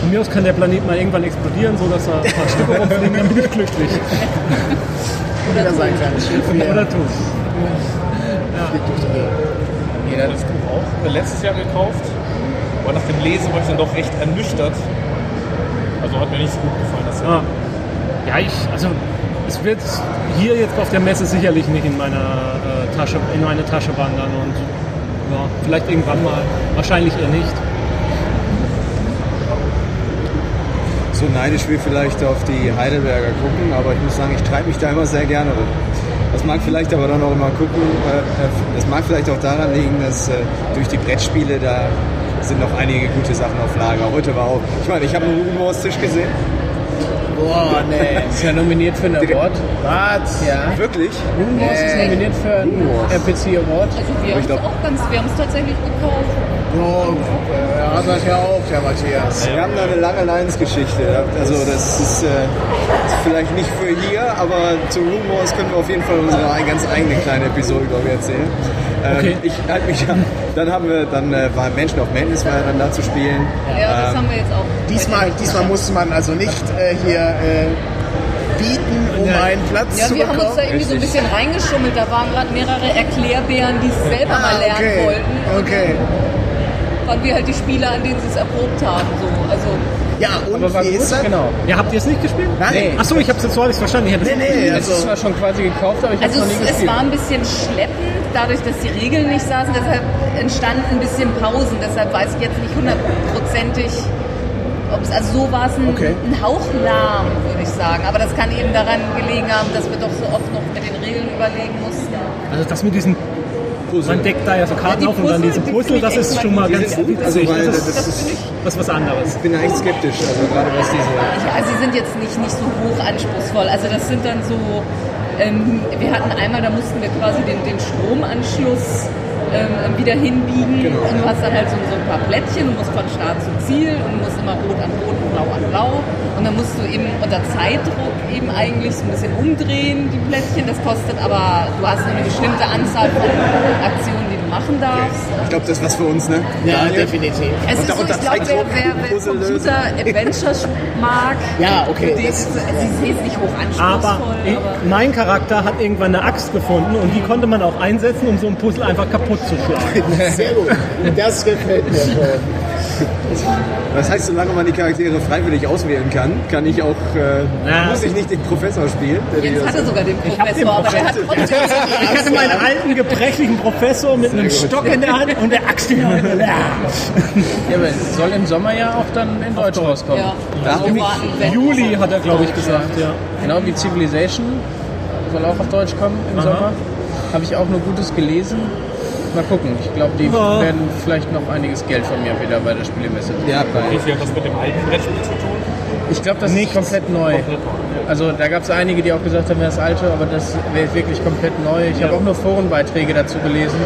Von mir aus kann der Planet mal irgendwann explodieren, sodass da ein paar Stücke rumfliegen, dann bin ich glücklich. Wieder sein kleines Schiff hier. Oder die Gegend. Jeder das Buch auch letztes Jahr gekauft. Aber nach dem Lesen war ich dann doch recht ernüchtert. Also hat mir nicht so gut gefallen. Das Ah. Ja, ich, also es wird hier jetzt auf der Messe sicherlich nicht in meiner äh, Tasche, in meine Tasche wandern und ja, vielleicht irgendwann mal. Wahrscheinlich eher nicht. so neidisch wie vielleicht auf die Heidelberger gucken, aber ich muss sagen, ich treibe mich da immer sehr gerne rum. Das mag vielleicht aber dann auch immer gucken, äh, äh, das mag vielleicht auch daran liegen, dass äh, durch die Brettspiele da sind noch einige gute Sachen auf Lager. Heute war auch, ich meine, ich habe einen Rubenhaus-Tisch gesehen. Boah, nee. Ist ja nominiert für einen Award. Was? Ja. Wirklich? Ist Nee. nominiert für einen. RPC Award. Also wir haben es auch ganz, wir haben es tatsächlich gekauft. Oh, er hat das ja auch, der Matthias. Wir haben da eine lange Leidensgeschichte. Also das ist, äh, ist vielleicht nicht für hier, aber zu Room Wars können wir auf jeden Fall unsere ganz eigene kleine Episode, glaube ich, erzählen. Ähm, Okay. Ich halte mich ja, dann haben wir, dann äh, war Menschen of Madness war ja dann da zu spielen. Ja, das Ähm, haben wir jetzt auch. Diesmal, diesmal musste man also nicht äh, hier äh, bieten, um Ja. einen Platz Ja, zu wir haben uns da bekommen. irgendwie so ein bisschen reingeschummelt. Da waren gerade mehrere Erklärbären, die es selber mal Ah, lernen okay. wollten. Okay. Waren wir halt die Spieler, an denen sie es erprobt haben. So. Also Ja, und Aber war wie gut, ist das? genau. Ja, habt ihr es nicht gespielt? Nein. Achso, ich hab's jetzt so ich's verstanden. Ich es Nee, nee, Es also, zwar schon quasi gekauft, aber ich habe Also es noch nie es, es gespielt. war ein bisschen schleppend, dadurch, dass die Regeln nicht saßen. Deshalb entstanden ein bisschen Pausen. Deshalb weiß ich jetzt nicht hundertprozentig, ob es, also so war es ein, Okay. ein Hauch lahm, würde ich sagen. Aber das kann eben daran gelegen haben, dass wir doch so oft noch mit den Regeln überlegen mussten. Also das mit diesen, man deckt da ja so Karten Ja, die auf und dann Puzzle, diese die Puzzle, das finde ich ist schon mal ganz gut. Also, weil das, das ist, Das das ist was anderes. ich bin da echt skeptisch, also gerade was diese Ich, also sie sind jetzt nicht, nicht so hoch anspruchsvoll. Also das sind dann so, ähm, wir hatten einmal, da mussten wir quasi den, den Stromanschluss ähm, wieder hinbiegen. Genau. Und du hast dann halt so, so ein paar Plättchen, du musst von Start zu Ziel und musst immer rot an rot und blau an blau. Und dann musst du eben unter Zeitdruck eben eigentlich so ein bisschen umdrehen, die Plättchen. Das kostet aber, du hast eine bestimmte Anzahl von Aktionen, machen darfst. Ich glaube, das ist was für uns, ne? ja, Daniel? definitiv. Es ist so, ich glaube, wer, wer, wer. Computer-Adventures mag, Ja, okay, den das- ist, sie ist nicht hoch Aber anspruchsvoll, ich, aber, mein Charakter hat irgendwann eine Axt gefunden und die konnte man auch einsetzen, um so ein Puzzle einfach kaputt zu schlagen. Sehr gut. Das gefällt mir schon. Das heißt, solange man die Charaktere freiwillig auswählen kann, kann ich auch, äh, Ja. muss ich nicht den Professor spielen. Jens das- hatte sogar den Ich hab den Professor, aber der hat trotzdem. Ich hatte meinen alten, gebrechlichen Professor mit einem Stock in der Hand und der Axt in der Hand. Ja, aber es soll im Sommer ja auch dann in Deutsch rauskommen. Ja. Wir warten, Juli hat er, glaube ich, gesagt, ja. Genau wie Civilization soll auch auf Deutsch kommen im Aha. Sommer. Habe ich auch nur Gutes gelesen. Mal gucken. Ich glaube, die Ja. werden vielleicht noch einiges Geld von mir wieder bei der Spielemesse. Ja, bei, Wie viel hat das mit dem alten Brettspiel zu tun? Ich glaube, das ist komplett neu. Also da gab es einige, die auch gesagt haben, das alte, aber das wäre wirklich komplett neu. Ich habe auch nur Forenbeiträge dazu gelesen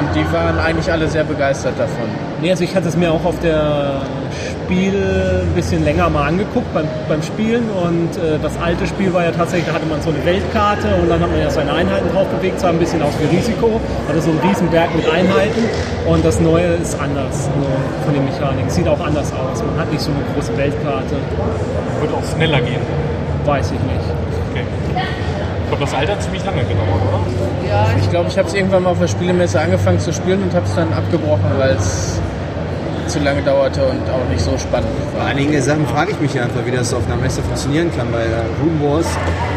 und die waren eigentlich alle sehr begeistert davon. Nee, also ich hatte es mir auch auf der Spiel ein bisschen länger mal angeguckt beim, beim Spielen und äh, das alte Spiel war ja tatsächlich, da hatte man so eine Weltkarte und dann hat man ja seine Einheiten drauf bewegt, sah ein bisschen aus wie Risiko, hatte so einen riesen Berg mit Einheiten und das neue ist anders nur von den Mechaniken, sieht auch anders aus, man hat nicht so eine große Weltkarte, Wird auch schneller gehen. weiß ich nicht. Okay. Ich glaube, das Alter hat ziemlich lange gedauert, oder? Ja, Ich glaube, ich habe es irgendwann mal auf der Spielemesse angefangen zu spielen und habe es dann abgebrochen, weil es zu lange dauerte und auch nicht so spannend Vor war. einigen Sachen frage ich mich ja einfach, wie das auf einer Messe funktionieren kann, weil äh, Room Wars,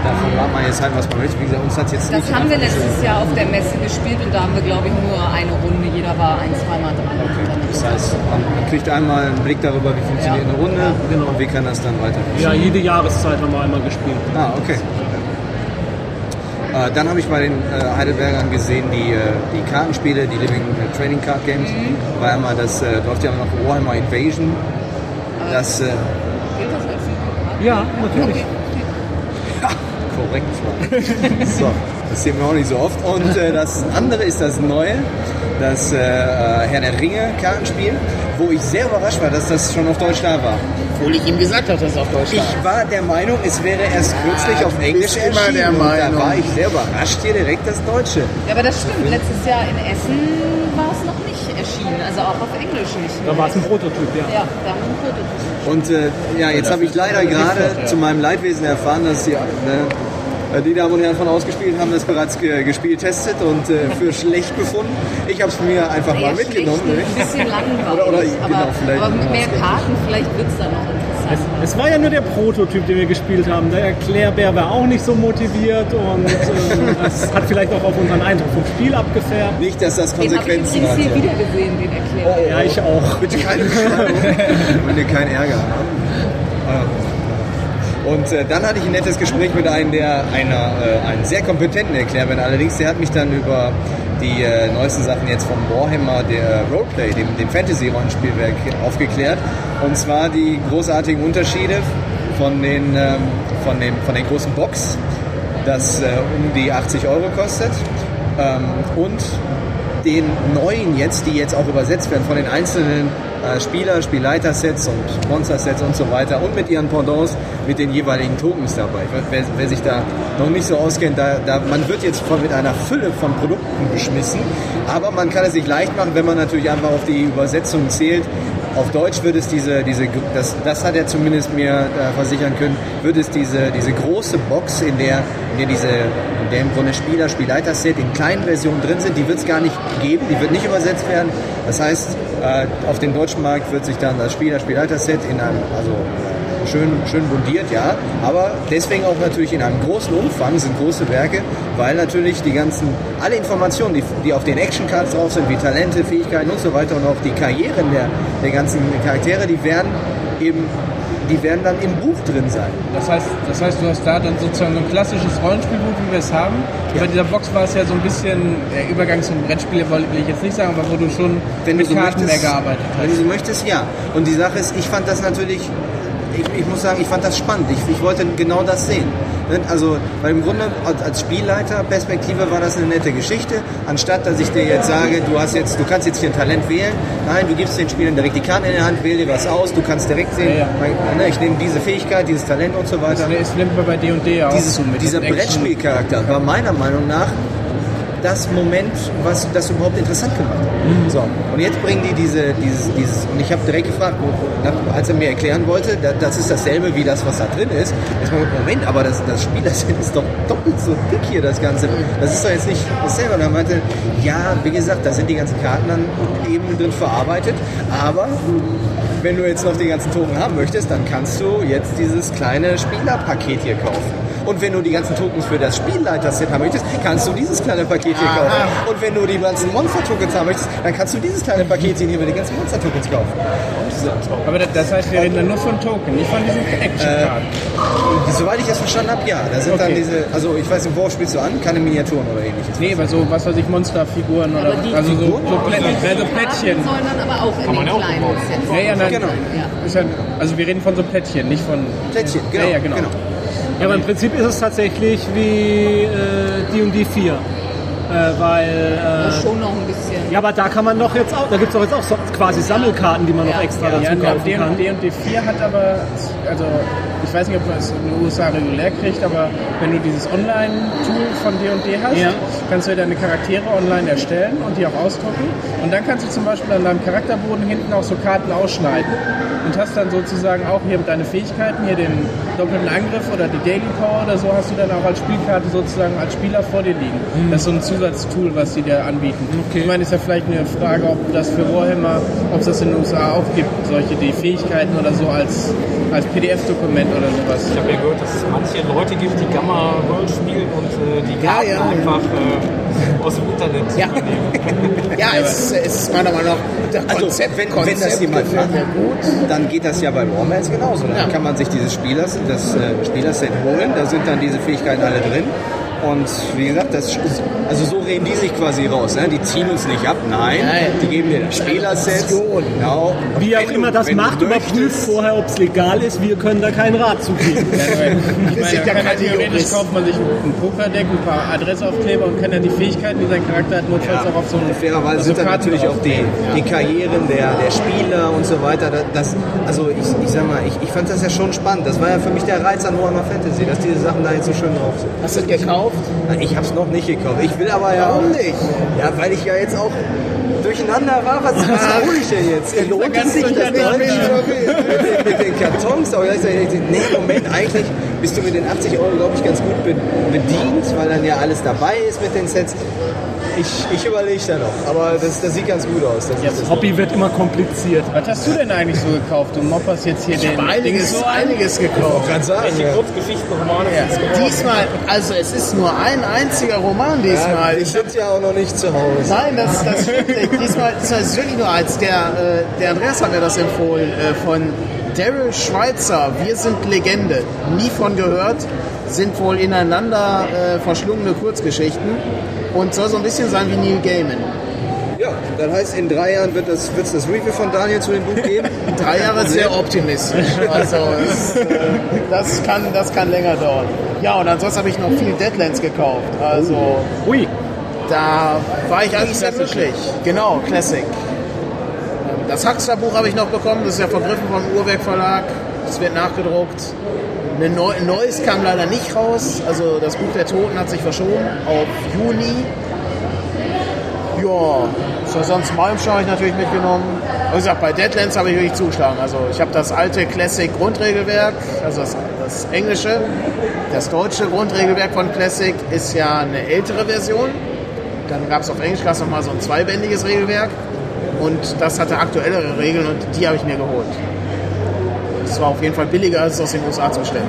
davon war man jetzt halt, was man möchte. Wie gesagt, uns hat jetzt das nicht haben wir letztes Jahr auf der Messe gespielt und da haben wir, glaube ich, nur eine Runde. Jeder war ein, zweimal dran. Dann Das heißt, man, man kriegt einmal einen Blick darüber, wie funktioniert Ja. eine Runde Ja, genau. und wie kann das dann weiter Ja, jede Jahreszeit haben wir einmal gespielt. Ah, okay. Äh, dann habe ich bei den äh, Heidelbergern gesehen, die, äh, die Kartenspiele, die Living äh, Trading Card Games. War einmal das, äh, läuft ja noch Warhammer Invasion. Das äh, Gilt das als? Ja, natürlich. korrekt war. so, das sehen wir auch nicht so oft. Und äh, das andere ist das neue, das äh, äh, Herr der Ringe Kartenspiel, wo ich sehr überrascht war, dass das schon auf Deutsch da war. Obwohl ich ihm gesagt habe, dass es auf Deutsch Ich war. war der Meinung, es wäre erst kürzlich auf du Englisch erschienen. der und Da Meinung. war ich sehr überrascht, hier direkt das Deutsche. Ja, aber das stimmt. Letztes Jahr in Essen war es noch nicht erschienen. Also auch auf Englisch nicht. Da war es ein Prototyp, ja. Ja, da haben wir ein Prototyp. Und äh, ja, jetzt habe ich leider gerade zu meinem Leidwesen erfahren, dass die, ne, die Damen und Herren von ausgespielt haben das bereits ge gespielt, testet und äh, für schlecht befunden. Ich habe es mir einfach mal Sehr mitgenommen. Ein bisschen langweilig. Oder- oder- aber, genau, vielleicht- aber mit mehr Karten, vielleicht wird es dann noch Es, interessanter. es war ja nur der Prototyp, den wir gespielt haben. Der Erklärbär war auch nicht so motiviert und äh, das hat vielleicht auch auf unseren Eindruck vom Spiel abgefärbt. Nicht, dass das Den habe ich Konsequenzen übrigens hat. hier Ja. wieder gesehen, den Erklärer. Ja, ich auch. Bitte keine Beschreibung, wenn ihr keinen Ärger habt. Und äh, dann hatte ich ein nettes Gespräch mit einem, der einer, äh, einen sehr kompetenten Erklärbär allerdings, der hat mich dann über die äh, neuesten Sachen jetzt vom Warhammer, der Roleplay, dem, dem Fantasy-Rollenspielwerk aufgeklärt. Und zwar die großartigen Unterschiede von den, ähm, von dem, von den großen Box, das äh, um die 80 Euro kostet. Ähm, und den neuen jetzt, die jetzt auch übersetzt werden von den einzelnen äh, Spieler, Spielleiter-Sets und Monster-Sets und so weiter und mit ihren Pendants mit den jeweiligen Tokens dabei. Wer, wer sich da noch nicht so auskennt, da, da, man wird jetzt von, mit einer Fülle von Produkten beschmissen, aber man kann es sich leicht machen, wenn man natürlich einfach auf die Übersetzung zählt. Auf Deutsch wird es diese, diese das, das hat er zumindest mir äh, versichern können, wird es diese, diese große Box, in der, in der diese, in der im Grunde Spieler, Spielleiter-Set in kleinen Versionen drin sind, die wird es gar nicht geben, die wird nicht übersetzt werden. Das heißt, äh, auf dem deutschen Markt wird sich dann das Spieler, Spielleiter-Set in einem, also schön, schön bundiert, ja, aber deswegen auch natürlich in einem großen Umfang sind große Werke, weil natürlich die ganzen, alle Informationen, die, die auf den Action-Cards drauf sind, wie Talente, Fähigkeiten und so weiter und auch die Karrieren der, der ganzen Charaktere, die werden eben, die werden dann im Buch drin sein. Das heißt, das heißt, du hast da dann sozusagen so ein klassisches Rollenspielbuch, wie wir es haben. Bei dieser Box war es ja so ein bisschen der Übergang zum Brettspiel, will ich jetzt nicht sagen, aber wo du schon wenn du mit so Karten möchtest, mehr gearbeitet Wenn du hast. so möchtest, ja. Und die Sache ist, ich fand das natürlich, ich, ich muss sagen, ich fand das spannend. Ich, ich wollte genau das sehen. Ne? Also, weil im Grunde als, Spielleiter-Perspektive war das eine nette Geschichte. Anstatt, dass ich dir jetzt sage, du hast jetzt, du kannst jetzt hier ein Talent wählen. Nein, du gibst den Spielern direkt die Karten in der Hand, wähl dir was aus. Du kannst direkt sehen, Ja, ja. ne, ich nehme diese Fähigkeit, dieses Talent und so weiter Das nimmt man bei D&D auch dieses, zu mit dieser Brettspielcharakter war meiner Meinung nach das Moment, was das überhaupt interessant gemacht hat. So. Und jetzt bringen die diese, dieses, dieses, und ich habe direkt gefragt, als er mir erklären wollte, da, das ist dasselbe wie das, was da drin ist. Jetzt mal, Moment, aber das, das Spielerset ist doch doppelt so dick hier, das Ganze. Das ist doch jetzt nicht dasselbe. Und er meinte, ja, wie gesagt, da sind die ganzen Karten dann eben drin verarbeitet, aber wenn du jetzt noch die ganzen Token haben möchtest, dann kannst du jetzt dieses kleine Spielerpaket hier kaufen. Und wenn du die ganzen Tokens für das Spielleiter-Set haben möchtest, kannst du dieses kleine Paket hier kaufen. Und wenn du die ganzen Monster-Tokens haben möchtest, dann kannst du dieses kleine Paketchen hier mit den ganzen Monster-Tokens kaufen. Aber das, heißt, wir reden dann nur von Token, nicht von diesen Action-Karten. Soweit ich das verstanden habe, ja. Da sind dann Okay. diese, also ich weiß nicht, worauf spielst du an? Keine Miniaturen oder ähnliches. Nee, aber so, was weiß ich, Monsterfiguren oder die also so, so, Plättchen, ja, so Plättchen. sollen dann aber auch in man den ja auch kleinen. Sets. Ja, ja, nein, Genau. Ja. Ist ja, also wir reden von so Plättchen, nicht von... Plättchen, genau. Ja, ja, genau. Ja, aber im Prinzip ist es tatsächlich wie äh, D&D 4. Äh, weil, äh, schon noch ein bisschen. ja, aber da kann man noch jetzt auch, da gibt es doch jetzt auch so quasi Sammelkarten, die man noch extra Ja, dazu Ja, kaufen D- kann. D&D 4 hat aber, also ich weiß nicht, ob man es in den USA regulär kriegt, aber wenn du dieses Online-Tool von D&D hast, Ja. kannst du deine Charaktere online erstellen und die auch ausdrucken. Und dann kannst du zum Beispiel an deinem Charakterboden hinten auch so Karten ausschneiden. Und hast dann sozusagen auch hier deine Fähigkeiten, hier den doppelten Angriff oder die Daily Power oder so, hast du dann auch als Spielkarte sozusagen als Spieler vor dir liegen. Das ist so ein Zusatztool, was sie dir anbieten. Ich meine, ist ja vielleicht eine Frage, ob das für Warhammer, ob es das in den USA auch gibt, solche die Fähigkeiten oder so als, als PDF-Dokument oder sowas. Ich habe ja gehört, dass es manche Leute gibt, die Gamma World spielen und äh, die Ja, Karten ja. einfach äh, aus dem Internet Ja. übernehmen. Ja, es ist, es ist meiner Meinung nach Also, Konzept, wenn, wenn Konzept das jemand macht, dann geht das ja bei Warmails genauso. Dann Ja. kann man sich dieses Spielers, das äh, Spielerset holen, da sind dann diese Fähigkeiten alle drin. Und wie gesagt, das, also so reden die sich quasi raus. Ne? Die ziehen uns nicht ab, nein, Nein. die geben dir das Spielerset. Genau. Und Wie auch wenn immer du- das du macht, überprüft vorher, ob es legal ist. Wir können da keinen Rat zu da ja ja theoretisch kauft man sich ein Pokerdeck, ein paar Adressaufkleber und kann dann die Fähigkeiten, die sein Charakter hat, notfalls auch auf so ein Fairerweise sind dann natürlich auch die, die Karrieren der, der Spieler und so weiter. Das, also ich, ich sag mal, ich, ich fand das ja schon spannend. Das war ja für mich der Reiz an Warhammer Fantasy, dass diese Sachen da jetzt so schön drauf sind. Hast du das gekauft? Ich hab's noch nicht gekauft. Ich will aber ja Warum auch nicht? Ja, weil ich ja jetzt auch durcheinander war. Was, was hole ich denn jetzt? Lohnt ganz es sich das. Deutsche mit, den- mit den Kartons? Aber ich sag, nee, Moment, eigentlich bist du mit den 80 Euro, glaube ich, ganz gut be- bedient, weil dann ja alles dabei ist mit den Sets. Ich, ich überlege da noch, aber das, das sieht ganz gut aus. Das das Hobby wird immer kompliziert. Was hast du denn eigentlich so gekauft? Du mopperst jetzt hier Ich den habe einiges, so einiges gekauft. kann sagen. Welche Ja. Kurzgeschichten, Romane Ja. Diesmal, also es ist nur ein einziger Roman diesmal. Ja, ich sitze ja auch noch nicht zu Hause. Nein, das, das stimmt nicht. Diesmal, diesmal ist es wirklich nur eins. Der, äh, der Andreas hat mir das empfohlen äh, von Daryl Schweitzer. Wir sind Legende. Nie von gehört. Sind wohl ineinander äh, verschlungene Kurzgeschichten und soll so ein bisschen sein wie Neil Gaiman. Ja, das heißt, in drei Jahren wird es wird's das Review von Daniel zu dem Buch geben. Drei Jahre ist sehr optimistisch. Also es, äh, das, kann, das kann länger dauern. Ja, und ansonsten habe ich noch viel Deadlands gekauft. Also Ui, Da war ich eigentlich sehr glücklich. Genau, Classic. Das Huxler-Buch habe ich noch bekommen, das ist ja vergriffen vom Uhrwerk Verlag. Das wird nachgedruckt. Eine Neu ein neues kam leider nicht raus. Also das Buch der Toten hat sich verschoben auf Juni. Ja, so sonst Malmscher habe ich natürlich mitgenommen. Wie gesagt, bei Deadlands habe ich wirklich zugeschlagen. Also ich habe das alte Classic Grundregelwerk, also das, das englische. Das deutsche Grundregelwerk von Classic ist ja eine ältere Version. Dann gab es auf Englisch noch mal so ein zweibändiges Regelwerk. Und das hatte aktuellere Regeln und die habe ich mir geholt. Das war auf jeden Fall billiger, als es aus den USA zu bestellen.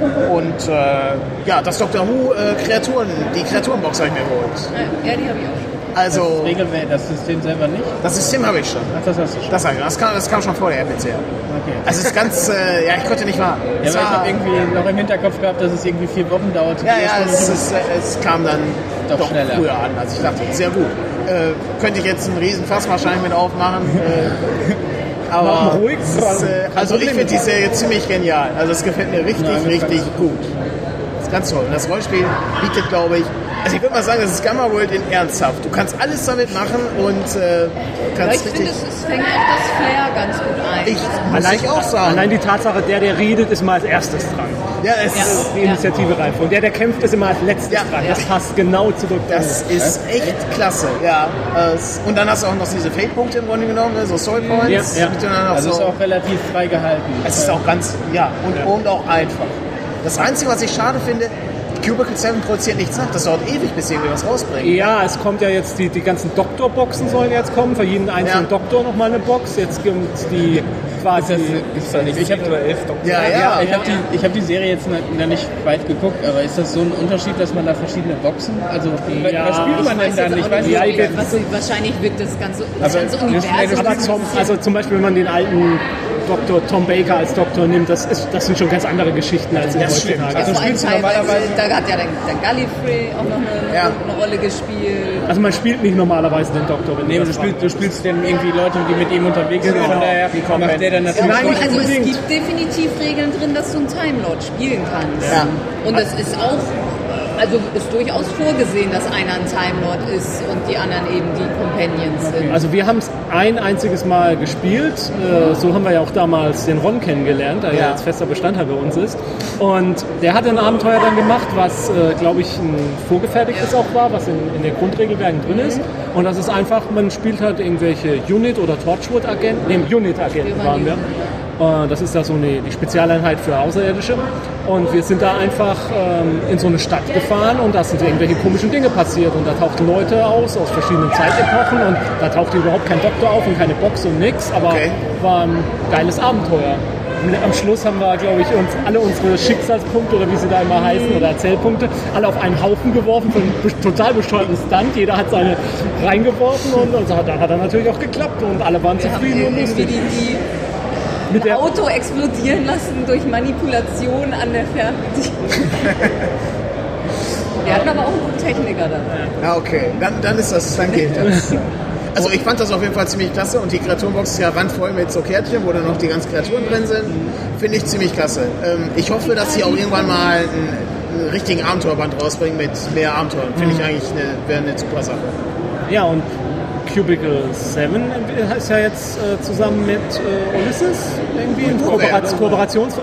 Ja. Und äh, ja, das Dr. Who äh, Kreaturen, die Kreaturenbox habe ich mir geholt. Ja, die habe ich auch schon. Also Regelwerk, das System selber nicht? das System habe ich schon. Ach, das hast du schon. Das, das, kam, das kam schon vor der RPC. Okay. Also es ist ganz, äh, ja, ich konnte nicht warten. Ja, Es weil ich war- habe irgendwie noch im Hinterkopf gehabt, dass es irgendwie vier Wochen dauert. Ja, ja, es, ist, äh, es kam dann Doch doch, schneller. früher an. Also ich dachte, sehr gut. Äh, könnte ich jetzt einen riesen Fass wahrscheinlich mit aufmachen. Aber ruhig, ist, äh, also ich finde die Serie ziemlich genial. Also es gefällt mir richtig, mir richtig gut. ganz toll. Und das Rollenspiel bietet, glaube ich, also ich würde mal sagen, das ist Gamma World in ernsthaft. Du kannst alles damit machen und äh, Ja, kannst ich finde, richtig... es, es fängt auch das Flair ganz gut ein. Ich, muss ich auch sagen. Allein die Tatsache, der, der redet, ist mal als erstes dran. ja, es Ja. ist, Die Initiative Reihenfolge. Und der, der kämpft, ist immer als letztes Ja. dran. Das passt genau zu Dr. das ist echt klasse. Ja, und dann hast du auch noch diese Fake-Punkte im Grunde genommen, ne, so Soul Points. Ja, ja. Also so, ist auch relativ frei gehalten. Es ist auch ganz, ja, und, und auch einfach. Das Einzige, was ich schade finde, Cubicle 7 produziert nichts nach. Das dauert ewig, bis sie irgendwie was rausbringen. Ja, es kommt ja jetzt, die, die ganzen Doktorboxen sollen jetzt kommen, für jeden einzelnen Ja. Doktor nochmal eine Box. Jetzt gibt es die quasi... Das gibt's da nicht. Ich habe oder elf Doktor. Ja, ja. ich hab die, ich hab die Serie jetzt noch nicht weit geguckt, aber ist das so ein Unterschied, dass man da verschiedene Boxen, also Ja, was spielt man denn dann? Ich weiß nicht, Ja, nicht. ich- was, wahrscheinlich wird das ganze, das ganze Universum... Aber zum, also zum Beispiel, wenn man den alten Dr. Tom Baker als Doktor nimmt, das, ist, das sind schon ganz andere Geschichten als in Das heutzutage. Also allem spielst du normalerweise- da hat ja der, der Gallifrey auch noch eine, Ja. eine Rolle gespielt. Also man spielt nicht normalerweise den Doktor, wenn Nee, du das spielst, du spielst dann irgendwie Leute, die mit ihm unterwegs sind, von daher macht der dann Ja, natürlich... Nein, also es gibt definitiv Regeln drin, dass du einen Time Lord spielen kannst. Ja. Und es ist auch, also ist durchaus vorgesehen, dass einer ein Time Lord ist und die anderen eben die Companions sind. Also wir haben es ein einziges Mal gespielt. Äh, So haben wir ja auch damals den Ron kennengelernt, der ja. Ja. jetzt fester Bestandteil bei uns ist. Und der hat ein Abenteuer dann gemacht, was, äh, glaube ich, ein vorgefertigtes auch war, was in, in den Grundregelwerken drin ist. Und das ist einfach, man spielt halt irgendwelche Unit- oder Torchwood-Agenten, nee, Unit-Agenten waren wir. Äh, Das ist ja so eine, die Spezialeinheit für Außerirdische. Und wir sind da einfach ähm, in so eine Stadt gefahren und da sind irgendwelche komischen Dinge passiert. Und da tauchten Leute aus aus verschiedenen Zeitepochen und da tauchte überhaupt kein Doktor auf und keine Box und nix. Aber Okay. war ein geiles Abenteuer. Am- Am Schluss haben wir, glaube ich, uns alle unsere Schicksalspunkte oder wie sie da immer heißen oder Erzählpunkte alle auf einen Haufen geworfen für einen total bescheuerten Stunt. Jeder hat seine reingeworfen und, und so hat, dann hat er natürlich auch geklappt und alle waren zufrieden und lustig. die, die der, Auto explodieren lassen durch Manipulation an der Fernbedienung. Wir hatten aber auch einen guten Techniker dabei. Ja, okay. Dann, dann ist das, dann geht das. Also ich fand das auf jeden Fall ziemlich klasse und die Kreaturenbox ist ja randvoll mit so Kärtchen, wo dann noch die ganzen Kreaturen drin sind. Finde ich ziemlich klasse. Ähm, ich hoffe, dass sie auch irgendwann mal einen, einen richtigen Abenteuerband rausbringen mit mehr Abenteuern. Finde ich eigentlich eine, wäre eine super Sache. ja, und Cubicle 7 ist ja jetzt äh, zusammen mit äh, Ulysses irgendwie ein. Kooperat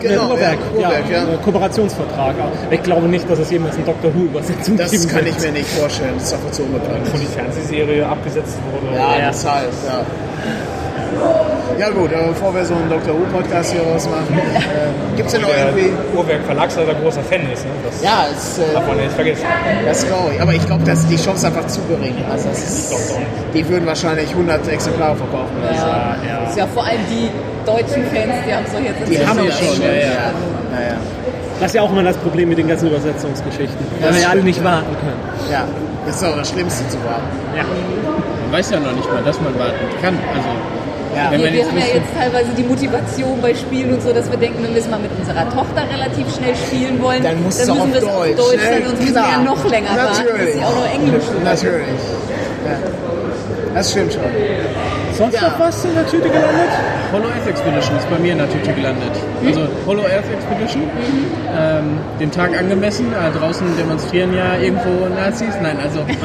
Genau, ne, ja, ja. äh, Kooperationsvertrag. Ich glaube nicht, dass es jemals eine Doctor Who-Übersetzung Das geben kann ich mir nicht vorstellen. Das ist einfach zu unbekannt. Von die Fernsehserie abgesetzt wurde. Ja, Ja. deshalb, ja. Ja gut, aber bevor wir so einen Dr. Who-Podcast hier rausmachen, äh, gibt es denn noch irgendwie... Uhrwerk Verlagsleiter großer Fan ist. Ne? Das Ja, es, äh, darf man nicht vergessen. Das glaube ich. Aber ich glaube, dass die Chance einfach zu gering. Also das ist, die würden wahrscheinlich 100 Exemplare verkaufen. Ja, Das ist ja vor allem die deutschen Fans, die haben doch jetzt Die haben es schon, ja, ja. Also, Naja. Das ist ja auch immer das Problem mit den ganzen Übersetzungsgeschichten. Weil wir ja alle nicht warten können. Ja, das ist auch das Schlimmste zu warten. Man weiß ja noch nicht mal, dass man warten kann. Also, Ja. Wir, wir haben ja jetzt teilweise die Motivation bei Spielen und so, dass wir denken, wenn wir es mal mit unserer Tochter relativ schnell spielen wollen, Dann muss es auch müssen auf wir es auf Deutsch, Deutsch ne? sein, sonst müssen wir ja noch länger warten, bis Natürlich. sie auch noch Englisch sind. Natürlich. Ja. Das stimmt schon. Sonst Ja. noch was in der Tüte gelandet? Hollow Earth Expedition ist bei mir in der Tüte gelandet. Also Hollow Earth Expedition, ähm, den Tag angemessen, äh, draußen demonstrieren ja irgendwo Nazis, nein, also und äh,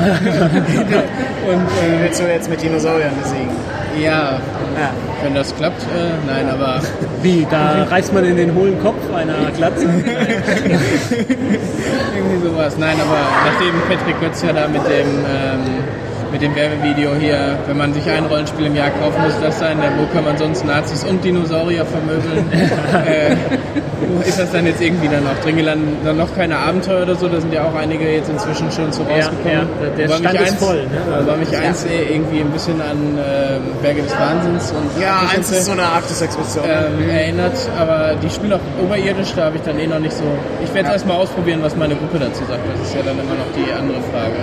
Willst du jetzt mit Dinosauriern besiegen? Ja, Ja. wenn das klappt, äh, nein, aber Wie? Da reißt man in den hohlen Kopf einer Glatze? irgendwie sowas. Nein, aber nachdem Patrick Götz ja da mit dem ähm, mit dem Werbevideo hier, wenn man sich ein Rollenspiel im Jahr kauft, muss das sein, denn wo kann man sonst Nazis und Dinosaurier vermöbeln? äh, ist das dann jetzt irgendwie dann auch drin gelandet? Dann noch keine Abenteuer oder so, da sind ja auch einige jetzt inzwischen schon zu rausgekommen. ja, der Wobei Stand mich ist eins, voll, ne? Wobei mich eins eh irgendwie ein bisschen an ähm, Berge des Wahnsinns und Ja, eins ist so eine Arktis-Expedition. ähm, erinnert, aber die spielen auch oberirdisch, da habe ich dann eh noch nicht so. Ich werde erst mal ausprobieren, was meine Gruppe dazu sagt. Das ist ja dann immer noch die andere Frage.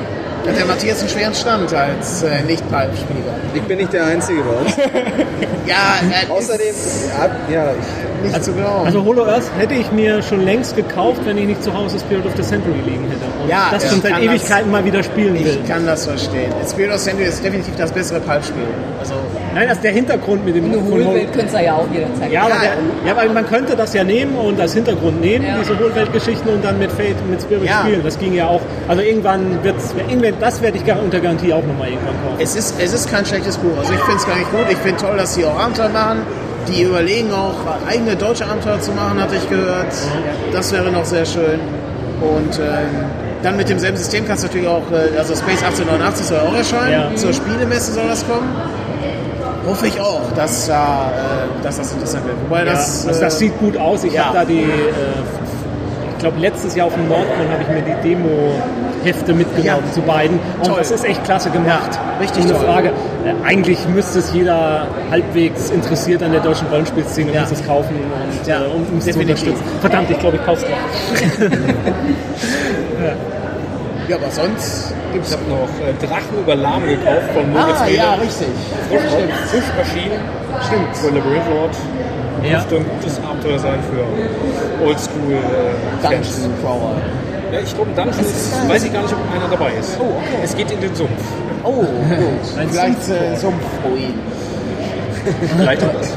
Hat der Matthias einen schweren Stand als äh, Nicht-Pipe-Spieler? Ich bin nicht der Einzige bei uns. Ja, Außerdem, ja, ja ich, nicht zu glauben. Also Hollow Earth hätte ich mir schon längst gekauft, wenn ich nicht zu Hause Spirit of the Century liegen hätte. Und Ja, das ich schon seit Ewigkeiten mal wieder spielen will. Ich kann das verstehen. Spirit of Century ist definitiv das bessere Pulp-Spiel. Also, Nein, das ist der Hintergrund mit dem Eine Hohlwelt könntest du ja auch jederzeit Ja, aber, Ja. der, ja, aber man könnte das ja nehmen und als Hintergrund nehmen, Ja. diese Hohlweltgeschichten und dann mit Fate, mit Spirit Ja. spielen. Das ging ja auch. Also irgendwann wird's, irgendwann, das werde ich gar unter Garantie auch nochmal irgendwann kaufen. es ist, es ist kein schlechtes Buch. Also, ich finde es gar nicht gut. Ich finde toll, dass sie auch Abenteuer machen. Die überlegen auch, eigene deutsche Abenteuer zu machen, hatte ich gehört. Das wäre noch sehr schön. Und ähm, dann mit demselben System kannst du natürlich auch, äh, also Space 1889 soll auch erscheinen. Ja. Zur Spielemesse soll das kommen. Hoffe ich auch, dass, da, äh, dass das interessant wird. Wobei Ja, das, also das sieht gut aus. Ich ja. habe da die, äh, ich glaube letztes Jahr auf dem Nordcon habe ich mir die Demo-Hefte mitgenommen Ja. zu beiden. Und Toll. das ist echt klasse gemacht. Ja, richtig Ohne toll. Frage. Äh, eigentlich müsste es jeder halbwegs interessiert an der deutschen Rollenspielszene Ja. muss es kaufen und äh, um um es zu unterstützen. Verdammt, ich glaube, ich kaufe es ja, aber sonst Ich habe noch äh, Drachen über Lahm gekauft von Moritz Ah, ja, richtig. Frisch, frisch erschienen. Stimmt. Für Labyrinth Lord. Ja. Dürfte ein gutes Abenteuer sein für Oldschool äh, Fans. Dungeon Crawler. Ja, ich glaube, Dungeon ist, weiß ich gar nicht, ob einer dabei ist. Oh, okay. Es geht in den Sumpf. Oh, gut. Ein Vielleicht äh, Sumpfruin. Vielleicht auch das.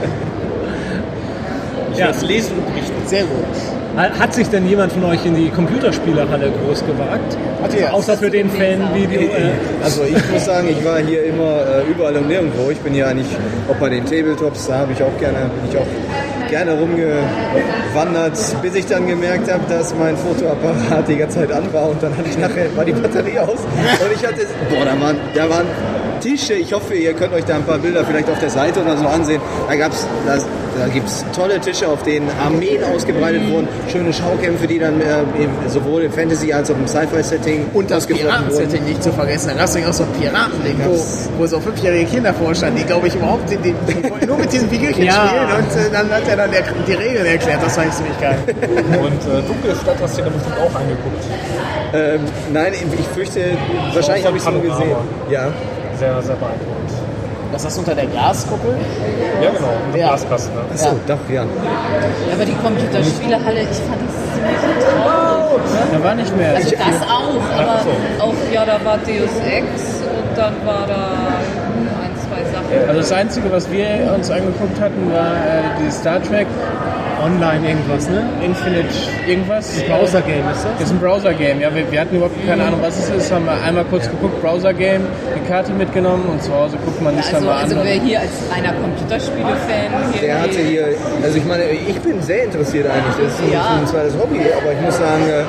Ich Ja. werde es lesen und berichten. Sehr gut. Hat sich denn jemand von euch in die Computerspielerhalle groß gewagt? Hat ihr? Außer für den Fan-Video. Äh, Also ich muss sagen, ich war hier immer äh, überall und nirgendwo. Ich bin ja eigentlich auch bei den Tabletops, da habe ich auch gerne, bin ich auch gerne rumgewandert, bis ich dann gemerkt habe, dass mein Fotoapparat die ganze Zeit an war und dann hatte ich nachher war die Batterie aus und ich hatte, boah, da waren, da waren Tische. Ich hoffe, ihr könnt euch da ein paar Bilder vielleicht auf der Seite oder so ansehen. Da gab's, da, da gibt's tolle Tische, auf denen Armeen ausgebreitet wurden, schöne Schaukämpfe, die dann äh, sowohl im Fantasy als auch im Sci-Fi-Setting Und das. Piratensetting nicht zu vergessen. Da gab es auch so ein Piratending, wo, wo so fünfjährige Kinder vorstanden, die, glaube ich, überhaupt die, die, die nur mit diesen Figürchen Ja. spielen. Und äh, dann hat er dann der, die Regeln erklärt. Das fand ich ziemlich geil. Und äh, dunkle Stadt hast du dir bestimmt auch angeguckt. Ähm, nein, ich fürchte, wahrscheinlich habe ich es nur gesehen. Ja. Sehr, sehr beeindruckend. Was ist das unter der Glaskuppel? Ja, genau. Ja. Glaskasten. Ne? Achso, doch, ja. Aber die Computerspielehalle, ich fand das ziemlich traurig. Da war nicht mehr. Also das auch, aber so. auch, ja, da war Deus Ex und dann war da ein, zwei Sachen. Also das Einzige, was wir uns angeguckt hatten, war äh, die Star Trek online irgendwas, ne? Infinite irgendwas. Browser-Game ist das? Das ist ein Browser-Game, ja. Wir, wir hatten überhaupt keine Ahnung, was es ist. Haben wir einmal kurz geguckt, Browser-Game, die Karte mitgenommen und zu Hause guckt man sich dann Also, mal also an. wer hier als reiner Computerspiele-Fan hier Der hatte hier, also ich meine, ich bin sehr interessiert eigentlich. Das ist Ja. ein zweites Hobby, aber ich muss sagen, äh,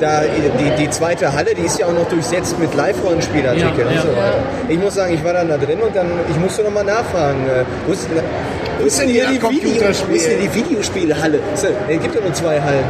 da die, die zweite Halle, die ist ja auch noch durchsetzt mit Live-Rollenspielartikeln Ja, und so ja. weiter. Ich muss sagen, ich war dann da drin und dann, ich musste nochmal nachfragen. äh, Wo ist, denn- wo ist denn hier die, Video, ist die Videospielhalle? So, Es gibt ja nur zwei Hallen.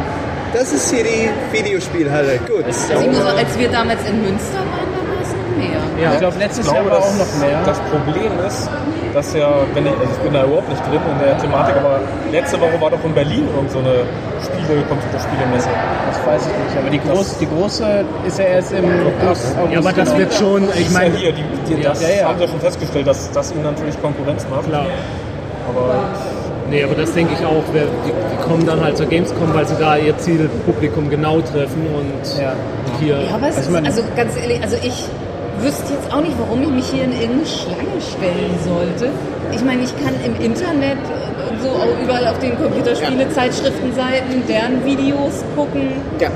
Das ist hier die Videospielhalle. Gut. Muss auch, als wir damals in Münster waren, da war es noch mehr. ich glaube, letztes Ich Jahr war das, auch noch mehr. das Problem ist, dass ja, wenn ich, also ich bin da überhaupt nicht drin in der Thematik, aber letzte Woche war doch in Berlin irgend so eine Spiele, Computerspielemesse. Das weiß ich nicht. Aber die große, die große ist ja erst im August. Ja, aber das wird schon, ich ist ja meine, hier, die, die, das Ja, ja. haben wir schon festgestellt, dass das ihnen natürlich Konkurrenz macht. klar. Aber Nee, aber das denke ich auch. Wir, die, die kommen dann halt zur Gamescom, weil sie da ihr Zielpublikum genau treffen und Ja. hier. Ja, aber es Also ist, also ganz ehrlich, also ich wüsste jetzt auch nicht, warum ich mich hier in irgendeine Schlange stellen sollte. Ich meine, ich kann im Internet und so auch überall auf den Computerspiele-Zeitschriftenseiten deren Videos gucken. Ja.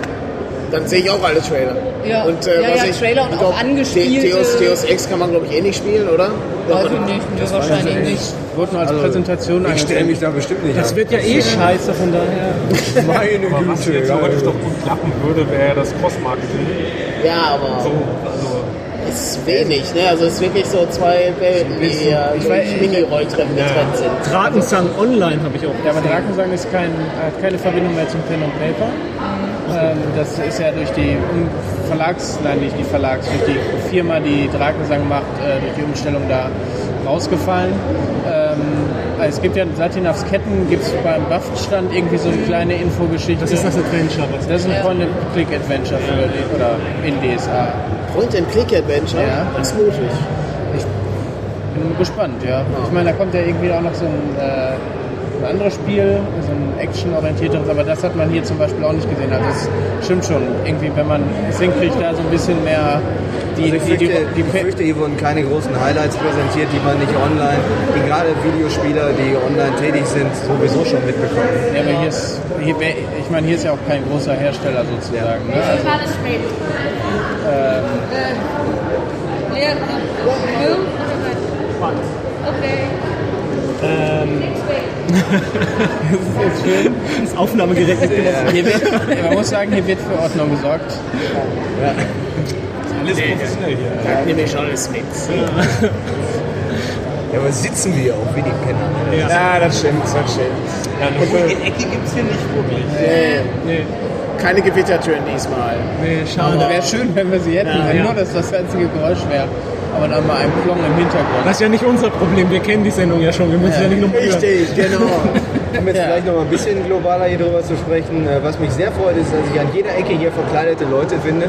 Dann sehe ich auch alle Trailer. Ja. und, äh, Ja, was ja, ich, Trailer und ich auch glaub, angespielte- Deus, Deus Ex kann man, glaube ich, eh nicht spielen, oder? Weiß ich nicht, mir wahrscheinlich nicht. Wurde nur als Präsentation Ich stelle mich da bestimmt nicht Das an. wird ja eh scheiße, von daher. Meine aber was jetzt theoretisch doch gut klappen würde, wäre das Cross-Marketing. Ja, aber So, also, es ist wenig, ne? Also es ist wirklich so zwei Welten, die hier Ich weiß- durch Mini-Rolltreppen getrennt sind. Drakensang Online habe ich auch. Ja, aber Drakensang ist kein, hat keine Verbindung mehr zum Pen and Paper. Ähm, das ist ja durch die Verlags, nein nicht die Verlags, durch die Firma, die Drakensang macht, äh, durch die Umstellung da rausgefallen. Ähm, also es gibt ja Satinavs Ketten, gibt es beim Waffenstand irgendwie so eine kleine Infogeschichte. Das ist das Adventure. Was Das ist ein Point-and-Click-Adventure für die, oder in DSA. Point-and-Click-Adventure? Ja. Das ist mutig. Bin gespannt, ja. Ich meine, da kommt ja irgendwie auch noch so ein äh, ein anderes Spiel, so ein actionorientierteres, aber das hat man hier zum Beispiel auch nicht gesehen. Also es stimmt schon, irgendwie, wenn man es hinkriegt, da so ein bisschen mehr die, Also ich, die, die, fürchte, die, ich fürchte, hier wurden keine großen Highlights präsentiert, die man nicht online, die gerade Videospieler, die online tätig sind, sowieso schon mitbekommen. ja, aber hier ist, hier, ich meine, hier ist ja auch kein großer Hersteller sozusagen. Ne? Also, war das Spiel? Leer, Film oder was? Okay. Das Aufnahmegerät ist hier wird, man muss sagen, hier wird für Ordnung gesorgt. Alles professionell hier. Nehme ich alles mit. Ja, aber sitzen wir auch wie die Penner. ne? Ja, das stimmt, das stimmt. Ja, eine ruhige Ecke gibt es hier nicht wirklich. Nee. Keine Gewittertüren diesmal. Nee, schade. Wäre schön, wenn wir sie hätten, wenn ja. nur das das einzige Geräusch wäre. Aber dann mal ein Plong im Hintergrund. Das ist ja nicht unser Problem, wir kennen die Sendung ja schon, wir müssen ja, nicht nochmal hören. Richtig, genau. Um jetzt Ja. vielleicht noch mal ein bisschen globaler hier drüber zu sprechen. äh, Was mich sehr freut, ist, dass ich an jeder Ecke hier verkleidete Leute finde.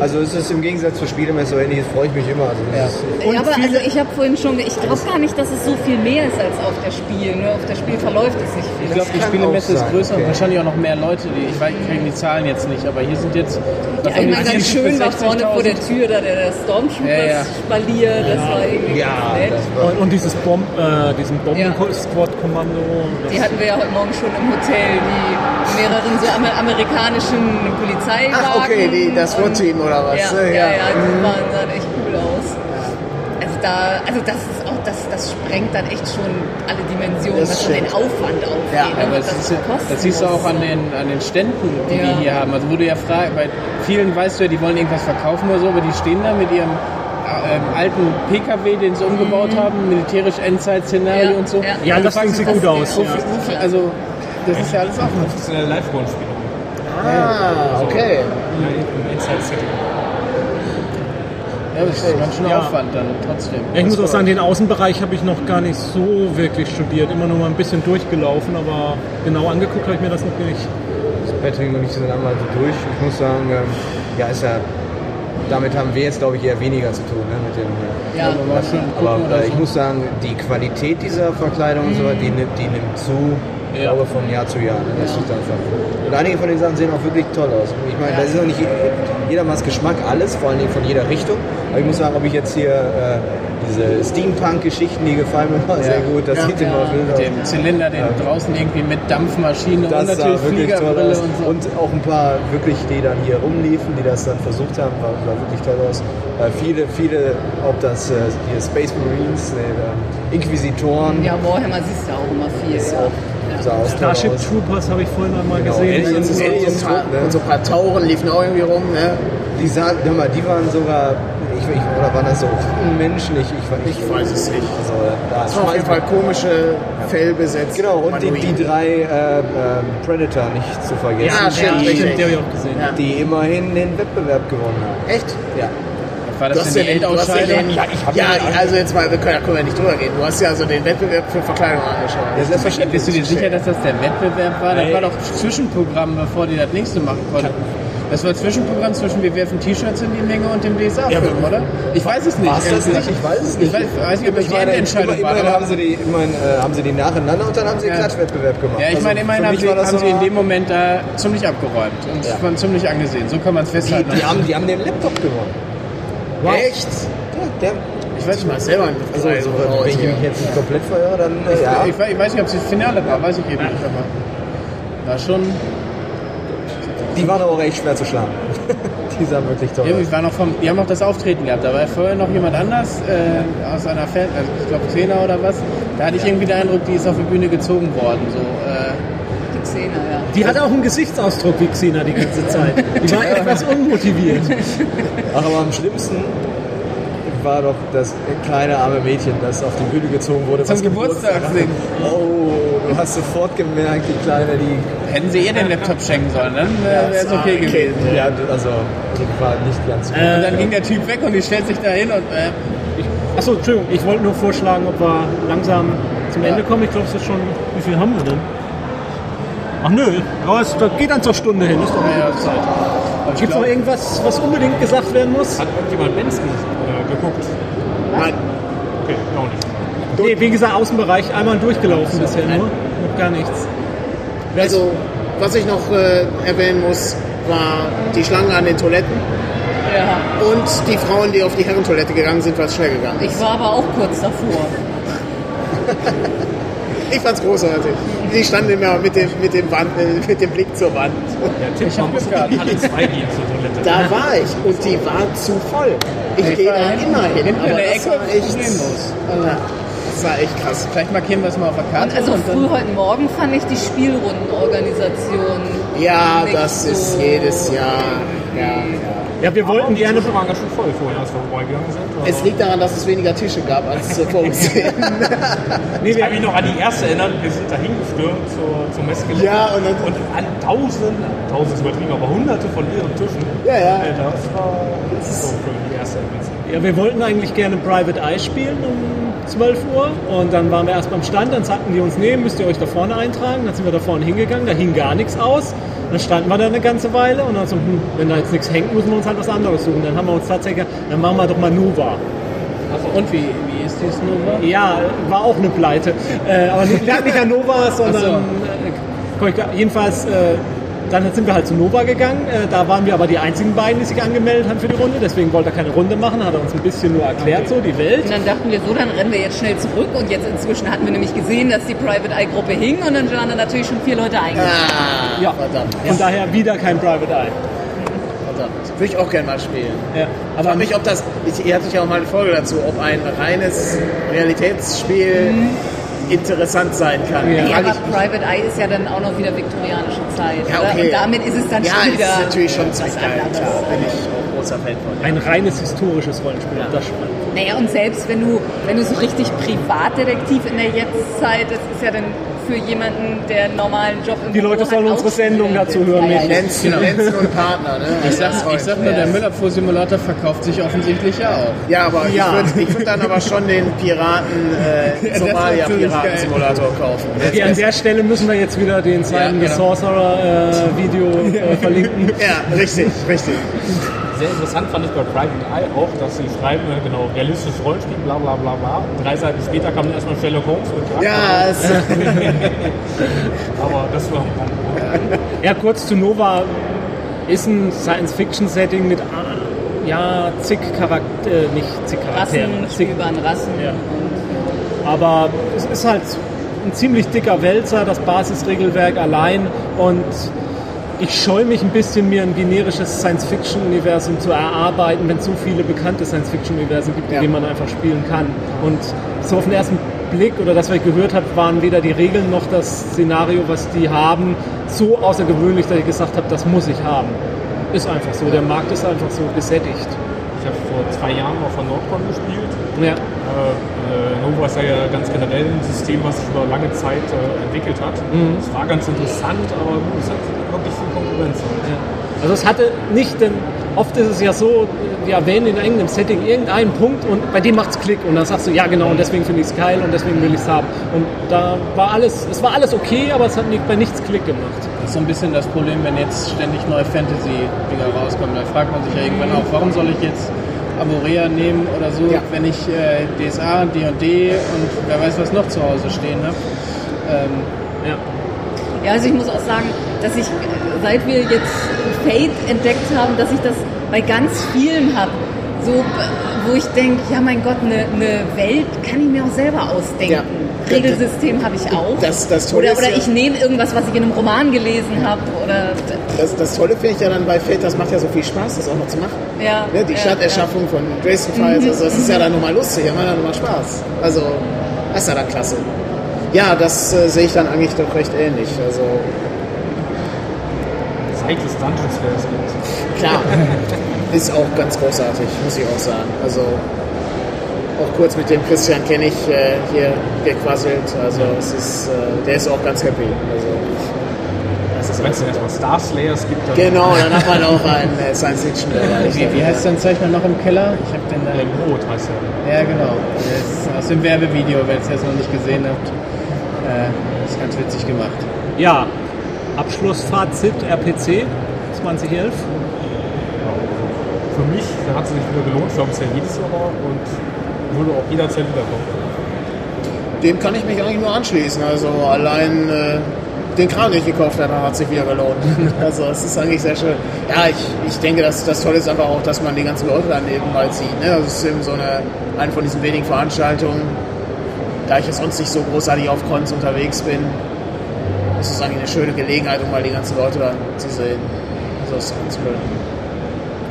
Also es ist im Gegensatz zur Spielemesse oder ähnliches, freue ich mich immer. Also das ist, ja, aber also ich habe vorhin schon, ich glaube gar nicht, dass es so viel mehr ist als auf der Spiel. Nur auf der Spiel verläuft es nicht viel. Ich glaube, die Spielemesse ist größer und okay. wahrscheinlich auch noch mehr Leute. Die, ich weiß, ich kriege die Zahlen jetzt nicht, aber hier sind jetzt. Ja, ich die meine, ganz 40 schön war vorne vor der 60.000? Tür da der, der Stormtrooper Ja, ja. Spalier, das war irgendwie ja, nett. das war, Und, und dieses Bomb, äh, diesen Bomben-Squad-Kommando. Die hatten wir ja heute Morgen schon im Hotel, die mehreren so amer amerikanischen Polizeiwagen. Ach, okay, die, das SWAT-Team oder was? Ja, Äh, ja, ja, die waren, sahen echt cool aus. Also da, also das ist auch, das, das sprengt dann echt schon alle Dimensionen, Das was so den. Aufwand aufgeht. Ja, ne, Aber das, ja- kosten das siehst du auch an den, an den Ständen, die Ja. wir hier haben. Also wo du ja fragst, bei vielen weißt du ja, die wollen irgendwas verkaufen oder so, aber die stehen da mit ihrem ähm, alten PKW, den sie umgebaut haben, militärisch Endzeit-Szenario Ja, und so. ja. Ja, Und das sieht gut aus, Also, das ist ja alles offen. Professionelle Live-Rollenspiele. Ah, okay. Im Inside-Setting. Ja, das ist ganz schön Ja. Aufwand dann trotzdem. Ich muss auch sagen, den Außenbereich habe ich noch gar nicht so wirklich studiert. Immer nur mal ein bisschen durchgelaufen, aber genau angeguckt habe ich mir das noch nicht. das Patrick und ich sind einmal so durch. Ich muss sagen, ähm, ja, ist ja, damit haben wir jetzt, glaube ich, eher weniger zu tun. Ne, mit dem, äh, Ja, mal schön gucken aber äh, ich muss sagen, die Qualität dieser Verkleidung und so weiter, die, nimmt- die nimmt zu, ich Ja. glaube von Jahr zu Jahr. Ne? Das ist einfach. Und einige von den Sachen sehen auch wirklich toll aus. Ich meine, das ist noch nicht jedermanns Geschmack, alles, vor allen Dingen von jeder Richtung. Aber ich muss sagen, ob ich jetzt hier äh, diese Steampunk-Geschichten, die gefallen mir mal sehr gut, das Ja. sieht immer wild Mit aus. dem Zylinder, den draußen irgendwie mit Dampfmaschine Das und natürlich wirklich toll Fliegerbrille aus. und so. Und auch ein paar wirklich, die dann hier rumliefen, die das dann versucht haben, war, sah wirklich toll aus. Äh, viele, viele, ob das äh, die Space Marines, äh, Inquisitoren, ja, Warhammer siehst du auch immer viel. ist Ja. auch, Starship aus. Troopers habe ich vorhin einmal Genau, gesehen. Aliens, Und so, Aliens, so, ein paar, ne? und so ein paar Tauren liefen auch irgendwie rum. Ne? Die sahen, hör mal, die waren sogar, ich, ich, oder waren das so Menschlich? Ich, ich, Ich weiß es nicht. Also, da Das war auf jeden Fall komische Fellbesetzt. Genau, und die, die drei äh, ähm, Predator nicht zu vergessen, Ja, stimmt, die, richtig. Die ich auch gesehen. Ja. die immerhin den Wettbewerb gewonnen haben. Echt? Ja. War Du das hast denn ja die hast ja Endausscheidung? den, ja, also jetzt mal, wir können, da können wir nicht drüber gehen. Du hast ja also den Wettbewerb für Verkleidung angeschaut. Ja, selbstverständlich. Bist du dir sicher, dass das der Wettbewerb war? Das war doch Zwischenprogramm, bevor die das nächste machen konnten. Das war Zwischenprogramm zwischen wir werfen T-Shirts in die Menge und dem DSA-Film, oder? Ich weiß es nicht. War's das nicht? Ich weiß es nicht. Ich weiß, weiß nicht, ob das Ich die meine, Endentscheidung immer, war. immerhin haben sie die, immerhin, äh, haben sie die nacheinander und dann haben sie einen Ja. Klatschwettbewerb gemacht. Ja, ich Also meine, immerhin für haben, sie, haben so sie in dem Moment da ziemlich abgeräumt und Ja. waren ziemlich angesehen. So kann man es die, festhalten. die, haben, die haben den Laptop gewonnen. Echt? Ja, der, Ich weiß nicht mal selber nicht. also, also, wenn ich mich jetzt nicht komplett verirre, dann äh, Ich, ja. ich, weiß- ich weiß nicht, ob es das Finale war, weiß ich eben nicht. Aber war schon. Die waren aber auch echt schwer zu schlagen. die sahen wirklich toll Ja, aus. war noch vom, die haben auch das Auftreten gehabt. Da war vorher noch jemand anders äh, aus einer Fan, also ich glaube Zehner oder was. Da hatte ich irgendwie den Eindruck, die ist auf die Bühne gezogen worden. So, äh, Die Xena, ja. Die hatte auch einen Gesichtsausdruck wie Xena die ganze Zeit. Die war etwas unmotiviert. Ach, aber am schlimmsten war doch das kleine arme Mädchen, das auf die Bühne gezogen wurde. Zum Geburtstag hatte. Oh, du hast sofort gemerkt, die Kleine, die hätten sie ihr den Laptop schenken sollen, dann äh, wäre es okay gewesen. Ja, also die war nicht ganz gut. Und dann ging der Typ weg und die stellt sich da hin und äh, Achso, Entschuldigung, ich wollte nur vorschlagen, ob wir langsam zum Ende kommen. Ich glaube, es ist schon. Wie viel haben wir denn? Ach nö, aber es das geht dann zur Stunde hin. Ist doch eine ja, gute Zeit. Gibt es noch irgendwas, was unbedingt gesagt werden muss? Hat irgendjemand Benz äh, geguckt? Nein. Okay, auch nicht. Nee, wie gesagt, Außenbereich einmal durchgelaufen bisher nur. noch gar nichts. Also, was ich noch äh, erwähnen muss, war die Schlangen an den Toiletten Ja. und die Frauen, die auf die Herrentoilette gegangen sind, weil es schnell gegangen ist. Ich war aber auch kurz davor. Ich fand's großartig. Die standen immer mit dem, mit dem, Wand, äh, mit dem Blick zur Wand. Der Tipp, man muss in alle zwei gehen zur Toilette. Da war ich und die war zu voll. Ich Ich gehe da immer hin, aber der das Ecke war echt, problemlos. Ja, das war echt krass. Vielleicht markieren wir es mal auf der Und Karte. also und dann- früh heute Morgen fand ich die Spielrundenorganisation. Ja, nicht das ist so- jedes Jahr. Ja, ja. Ja, wir wollten die gerne. Tische waren ganz schön voll vorher, als wir vorbeigegangen sind. Es liegt daran, dass es weniger Tische gab als vorgesehen. Nee, Ich wir, kann mich noch an die erste erinnern, wir sind da hingestürmt zur, zum Messgelände. Ja, und dann- und an tausend, tausend ist übertrieben, aber hunderte von leeren Tischen. Ja, ja. Äh, Das war so für die erste Erwähnung. ja, wir wollten eigentlich gerne Private Eye spielen um 12 Uhr und dann waren wir erst beim Stand, dann sagten die uns, nee, müsst ihr euch da vorne eintragen. Dann sind wir da vorne hingegangen, da hing gar nichts aus. Dann standen wir da eine ganze Weile und dann so, hm, wenn da jetzt nichts hängt, müssen wir uns halt was anderes suchen. Dann haben wir uns tatsächlich, dann machen wir doch mal Nova. Und wie, wie ist dies Nummer? Ja, war auch eine Pleite. Äh, aber nicht, nicht an Nova, sondern so. äh, jedenfalls, äh, dann sind wir halt zu Nova gegangen. Äh, da waren wir aber die einzigen beiden, die sich angemeldet haben für die Runde. Deswegen wollte er keine Runde machen, hat er uns ein bisschen nur erklärt, so die Welt. Und dann dachten wir so, dann rennen wir jetzt schnell zurück. Und jetzt inzwischen hatten wir nämlich gesehen, dass die Private Eye Gruppe hing. Und dann waren da natürlich schon vier Leute eingegangen. ah, Ja, verdammt. von daher wieder kein Private Eye. verdammt. Würde ich auch gerne mal spielen. Ja. Ich frage mich, ob das, ich, ihr hattet ja auch mal eine Folge dazu, ob ein reines Realitätsspiel interessant sein kann. Ja. Ja, aber ich, Private Eye ist ja dann auch noch wieder viktorianische Zeit. ja, okay. Und damit ist es dann ja, schon wieder ist natürlich schon was ziemlich geil. anderes. Klar, bin ich auch großer Fan von. Ein reines historisches Rollenspiel, das spannend. Naja, und selbst wenn du, wenn du so richtig Privatdetektiv in der Jetztzeit, das ist ja dann für jemanden, der einen normalen Job im Die Büro Leute hat, sollen auch unsere Sendung dazu hören, Ja, ja, nicht. ja. Lenz, Lenz und Partner, ne? Ich sag, ich sag nur, der Müllabfuhr-Simulator verkauft sich offensichtlich ja auch. Ja, aber Ja. ich würde ich würd dann aber schon den Piraten, äh, Somalia-Piraten-Simulator kaufen. Okay, an der Stelle müssen wir jetzt wieder den Simon Ja, the genau. Sorcerer äh, Video äh, verlinken. Ja, richtig, richtig. Sehr interessant fand ich bei Private Eye auch, dass sie schreiben, äh, genau, realistisches Rollenspiel, bla bla bla bla. Drei Seiten später kam dann erstmal Sherlock Holmes mit. Ja, es, Aber das war Ja, kurz zu Nova ist ein Science-Fiction-Setting mit ah, ja, zig Charakter, äh, nicht zig Charaktere, Rassen, zig, Stöbern, Rassen. Ja. aber es ist halt ein ziemlich dicker Wälzer, das Basisregelwerk allein und ich scheue mich ein bisschen, mir ein generisches Science-Fiction-Universum zu erarbeiten, wenn es so viele bekannte Science-Fiction-Universen gibt, Ja. in denen man einfach spielen kann. Und so auf den ersten Blick oder das, was ich gehört habe, waren weder die Regeln noch das Szenario, was die haben, so außergewöhnlich, dass ich gesagt habe, das muss ich haben. Ist einfach so, der Markt ist einfach so gesättigt. Ich habe vor zwei Jahren auf der Nordcon gespielt. Ja. Äh, äh, Nova ist ja ganz generell ein System, was sich über lange Zeit äh, entwickelt hat. Es war ganz interessant, aber es hat Konkurrenz. Also es hatte nicht, denn oft ist es ja so, wir erwähnen in irgendeinem Setting irgendeinen Punkt und bei dem macht's Klick und dann sagst du, ja genau, und deswegen finde ich es geil und deswegen will ich es haben. Und da war alles, es war alles okay, aber es hat nicht, bei nichts Klick gemacht. Das ist so ein bisschen das Problem, wenn jetzt ständig neue Fantasy-Dinger rauskommen. Da fragt man sich ja irgendwann auch, warum soll ich jetzt Amorea nehmen oder so, Ja. wenn ich äh, DSA, D&D und wer weiß was noch zu Hause stehen habe. Ähm, Ja. Ja, also ich muss auch sagen, dass ich, seit wir jetzt Fate entdeckt haben, dass ich das bei ganz vielen habe. So, wo ich denke, ja mein Gott, eine eine Welt kann ich mir auch selber ausdenken. Ja. Regelsystem habe ich auch. Das- das Tolle oder oder ja- ich nehme irgendwas, was ich in einem Roman gelesen habe. Oder das, das Tolle finde ich ja dann bei Fate, das macht ja so viel Spaß, das auch noch zu machen. ja, Ne, die ja, Stadterschaffung von Dresden Files, also das ist ja dann nochmal lustig, ja nochmal Spaß. Also, das ist ja dann klasse. Ja, das äh, sehe ich dann eigentlich doch recht ähnlich. Also, Des Dungeons es gibt. klar, ist auch ganz großartig, muss ich auch sagen. Also, auch kurz mit dem Christian kenne ich äh, hier gequasselt, also es ist, äh, der ist auch ganz happy. Also, Wenn es dann erstmal Star Slayers gibt, dann Genau, dann hat man auch einen äh, Science-Fiction-Bereich. wie, wie heißt dein Zeichner noch im Keller? Ich habe den äh, da. Brot heißt er. Ja, genau. Das ist aus dem Werbevideo, wenn ihr es jetzt noch nicht gesehen habt. Äh, ist ganz witzig gemacht. ja, Abschlussfazit RPC 2011. Für mich hat es sich wieder gelohnt. Ich glaube, es ist ja jedes Jahr und würde auch jederzeit wiederkommen. dem kann ich mich eigentlich nur anschließen. Also allein äh, den Kran, den ich gekauft habe, hat sich wieder gelohnt. Also es ist eigentlich sehr schön. Ja, ich, ich denke, dass das Tolle ist einfach auch, dass man die ganzen Leute dann eben mal sieht. Ne? Also es ist eben so eine, eine von diesen wenigen Veranstaltungen, da ich ja sonst nicht so großartig auf Cons unterwegs bin, ist es eigentlich eine schöne Gelegenheit, um mal die ganzen Leute dann zu sehen. Also das ist ganz cool.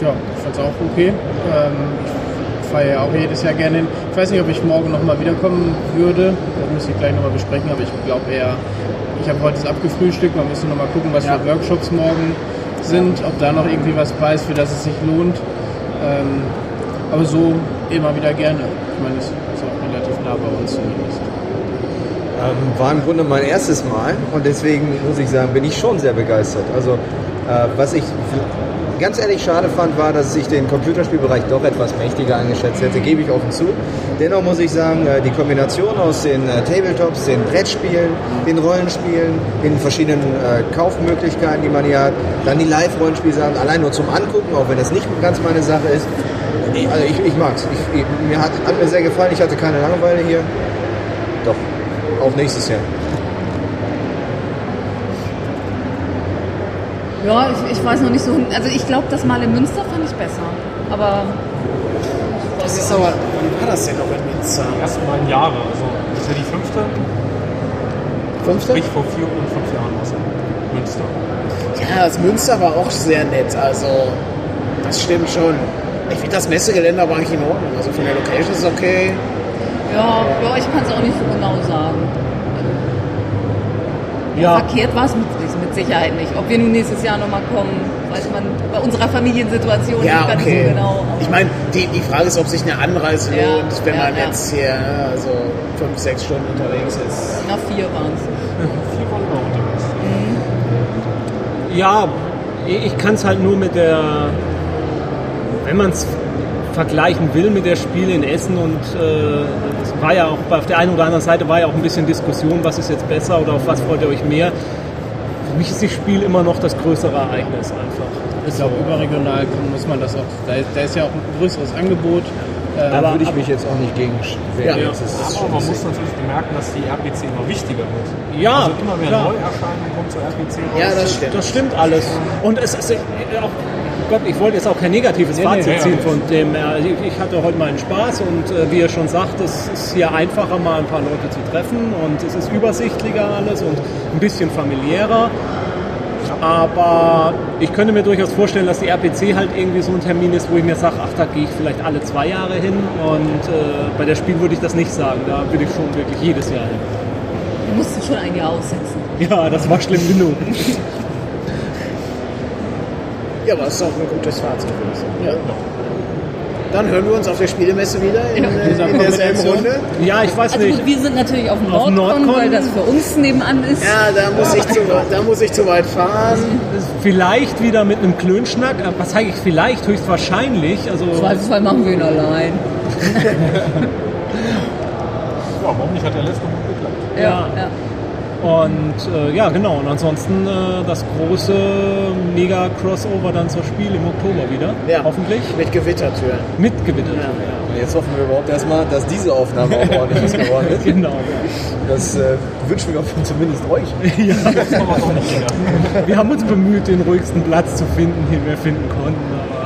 Ja, ich fand's auch okay. Ähm, ich fahre ja auch jedes Jahr gerne hin. Ich weiß nicht, ob ich morgen nochmal wiederkommen würde. Das müsste ich gleich nochmal besprechen, aber ich glaube eher, ich habe heute das abgefrühstückt. Man müsste nochmal gucken, was Ja. für Workshops morgen sind, ob da noch irgendwie was bei ist, für das es sich lohnt. Ähm, aber so immer wieder gerne. Ich meine, es ist auch relativ nah bei uns zumindest. Ähm, war im Grunde mein erstes Mal und deswegen muss ich sagen, bin ich schon sehr begeistert. Also äh, was ich ganz ehrlich schade fand, war, dass ich den Computerspielbereich doch etwas mächtiger eingeschätzt hätte, gebe ich offen zu. Dennoch muss ich sagen, äh, die Kombination aus den äh, Tabletops, den Brettspielen, den Rollenspielen, den verschiedenen äh, Kaufmöglichkeiten, die man hier hat, dann die Live-Rollenspielsachen, allein nur zum Angucken, auch wenn das nicht ganz meine Sache ist. Also ich, ich mag's. Ich, mir hat, hat mir sehr gefallen, ich hatte keine Langeweile hier. Auch nächstes Jahr. Ja, ich, ich weiß noch nicht so. Also ich glaube, das Mal in Münster fand ich besser. Aber Das ist aber, wann war das denn noch in Münster? Erst mal in Jahre. Also, das ist ja die fünfte. Fünfte? Sprich, vor vier und fünf Jahren war es in Münster. Ja, das Münster war auch sehr nett. Also, das stimmt schon. Ich finde das Messegelände aber eigentlich in Ordnung. Also von der Location ist es okay. Ja, ja ich kann es auch nicht so genau sagen. Ja, Verkehrt war es mit, mit Sicherheit nicht. Ob wir nun nächstes Jahr nochmal kommen, weiß man bei unserer Familiensituation Ja, nicht okay. so genau. Ich meine, die, die Frage ist, ob sich eine Anreise Ja, lohnt, wenn ja, man ja. jetzt hier ne, also fünf, sechs Stunden unterwegs ist. Na, vier waren es. Vier Wochen war unterwegs. ja ich kann es halt nur mit der, wenn man es vergleichen will mit der Spiele in Essen und äh, es war ja auch auf der einen oder anderen Seite war ja auch ein bisschen Diskussion, was ist jetzt besser oder auf was freut ihr euch mehr. Für mich ist das Spiel immer noch das größere Ereignis einfach. Ich glaube, überregional muss man das auch. Da ist, da ist ja auch ein größeres Angebot. Äh, Da Aber- würde ich mich jetzt auch nicht gegen wehren. Ja. Ist Aber man muss natürlich bemerken, dass die RPC immer wichtiger wird. Ja, also immer mehr klar. Neuerscheinungen kommen zur RPC raus. Ja, das stimmt. Das stimmt alles. Und es ist äh, auch, Gott, ich wollte jetzt auch kein negatives Fazit nee, ziehen ja. von dem. äh, Ich ich hatte heute meinen Spaß und äh, wie ihr schon sagt, es ist hier einfacher, mal ein paar Leute zu treffen und es ist übersichtlicher alles und ein bisschen familiärer. Aber ich könnte mir durchaus vorstellen, dass die RPC halt irgendwie so ein Termin ist, wo ich mir sage, ach, da gehe ich vielleicht alle zwei Jahre hin. Und äh, bei der Spiel würde ich das nicht sagen. Da würde ich schon wirklich jedes Jahr hin. Wir mussten schon ein Jahr aussetzen. Ja, das war schlimm genug. Ja, aber es ist auch ein gutes Fazit, würde ich sagen. Ja. Dann hören wir uns auf der Spielemesse wieder in, äh, in derselben Runde. Ja, ich weiß Also nicht. gut, wir sind natürlich auf Nordcon, Nordcon. weil das für uns nebenan ist. Ja, da muss, ich zu, da muss ich zu weit fahren. Vielleicht wieder mit einem Klönschnack. Was sage ich vielleicht? Höchstwahrscheinlich. Also, Zweifelsfall machen wir ihn allein. Ja, warum nicht? Hat der letzte gut geklappt. Ja. ja. Und äh, ja, genau. Und ansonsten äh, das große Mega-Crossover dann zur Spiel im Oktober wieder. Ja. Hoffentlich. Mit Gewittertüren. Mit Gewitter. Und jetzt hoffen wir überhaupt erstmal, dass diese Aufnahme auch ordentlich ist geworden ist. Genau. Das äh, wünschen wir von zumindest euch. Das kann man doch nicht. Wir haben uns bemüht, den ruhigsten Platz zu finden, den wir finden konnten. Aber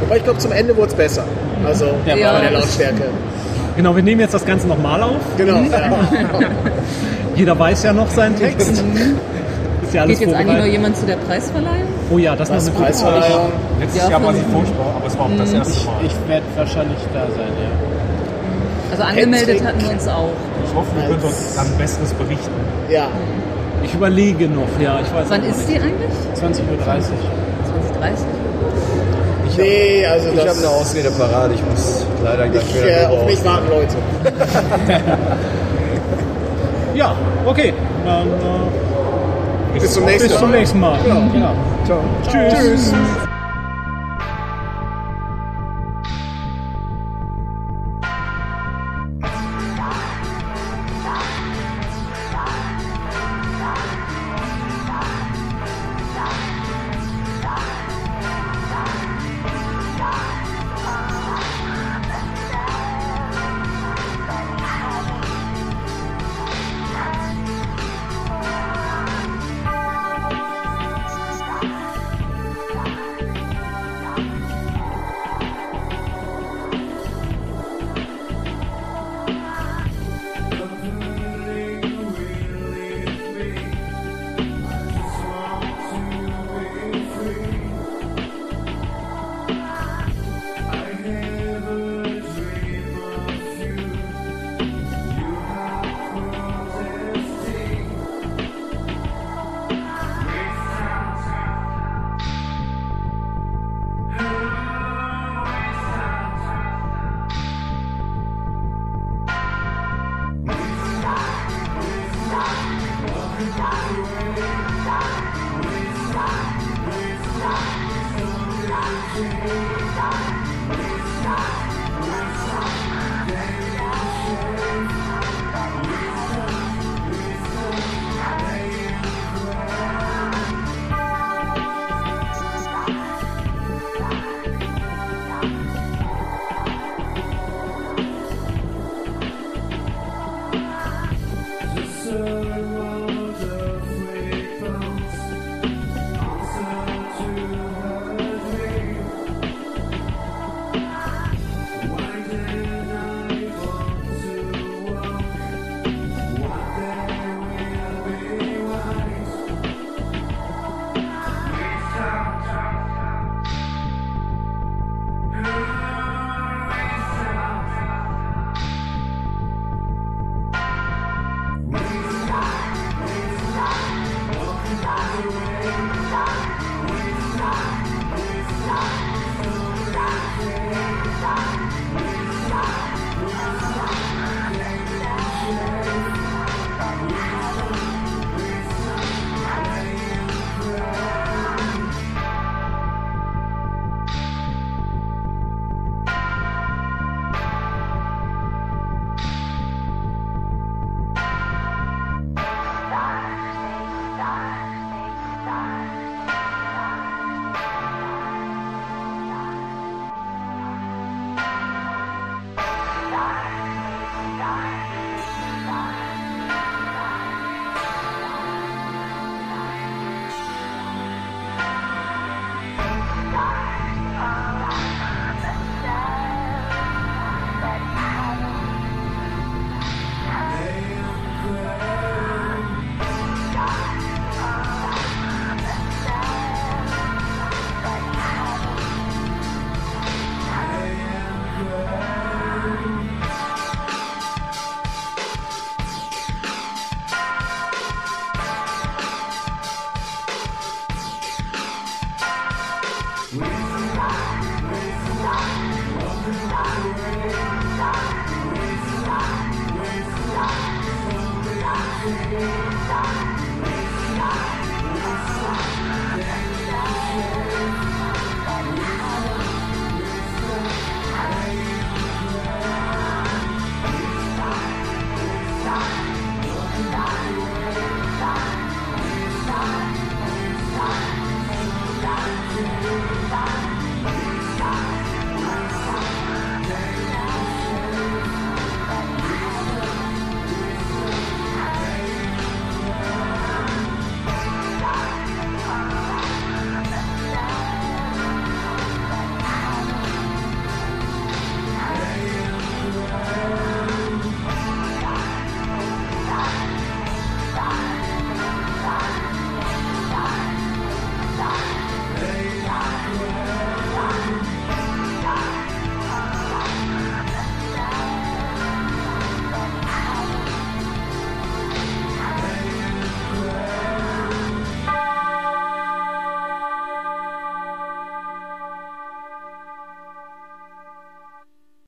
Wobei ich glaube, zum Ende wurde es besser. Also Ja, bei Ja. der Lautstärke. Genau, wir nehmen jetzt das Ganze nochmal auf. Genau. Ja. Jeder weiß ja noch seinen Text. Ist ja alles Geht jetzt eigentlich noch jemand zu der Preisverleihung? Oh ja, das, Das ist noch eine. Preisverleihung. Letztes Ja, Jahr war sie furchtbar, aber es war auch das erste ich Mal. ich werde wahrscheinlich da sein, ja. Also angemeldet Patrick. hatten wir uns auch. Ich hoffe, wir können uns dann Besseres berichten. ja. Ich überlege noch, ja. Ich weiß Wann ist die eigentlich? 20.30 Uhr. 2030? Nee, also Ich habe eine Ausrede parat. Ich muss leider gleich Ich, wieder äh, auf mich warten Leute. Ja, okay. Dann äh, Bis zum nächsten bis zum Mal. nächsten Mal. Genau. Tschüss. Tschüss.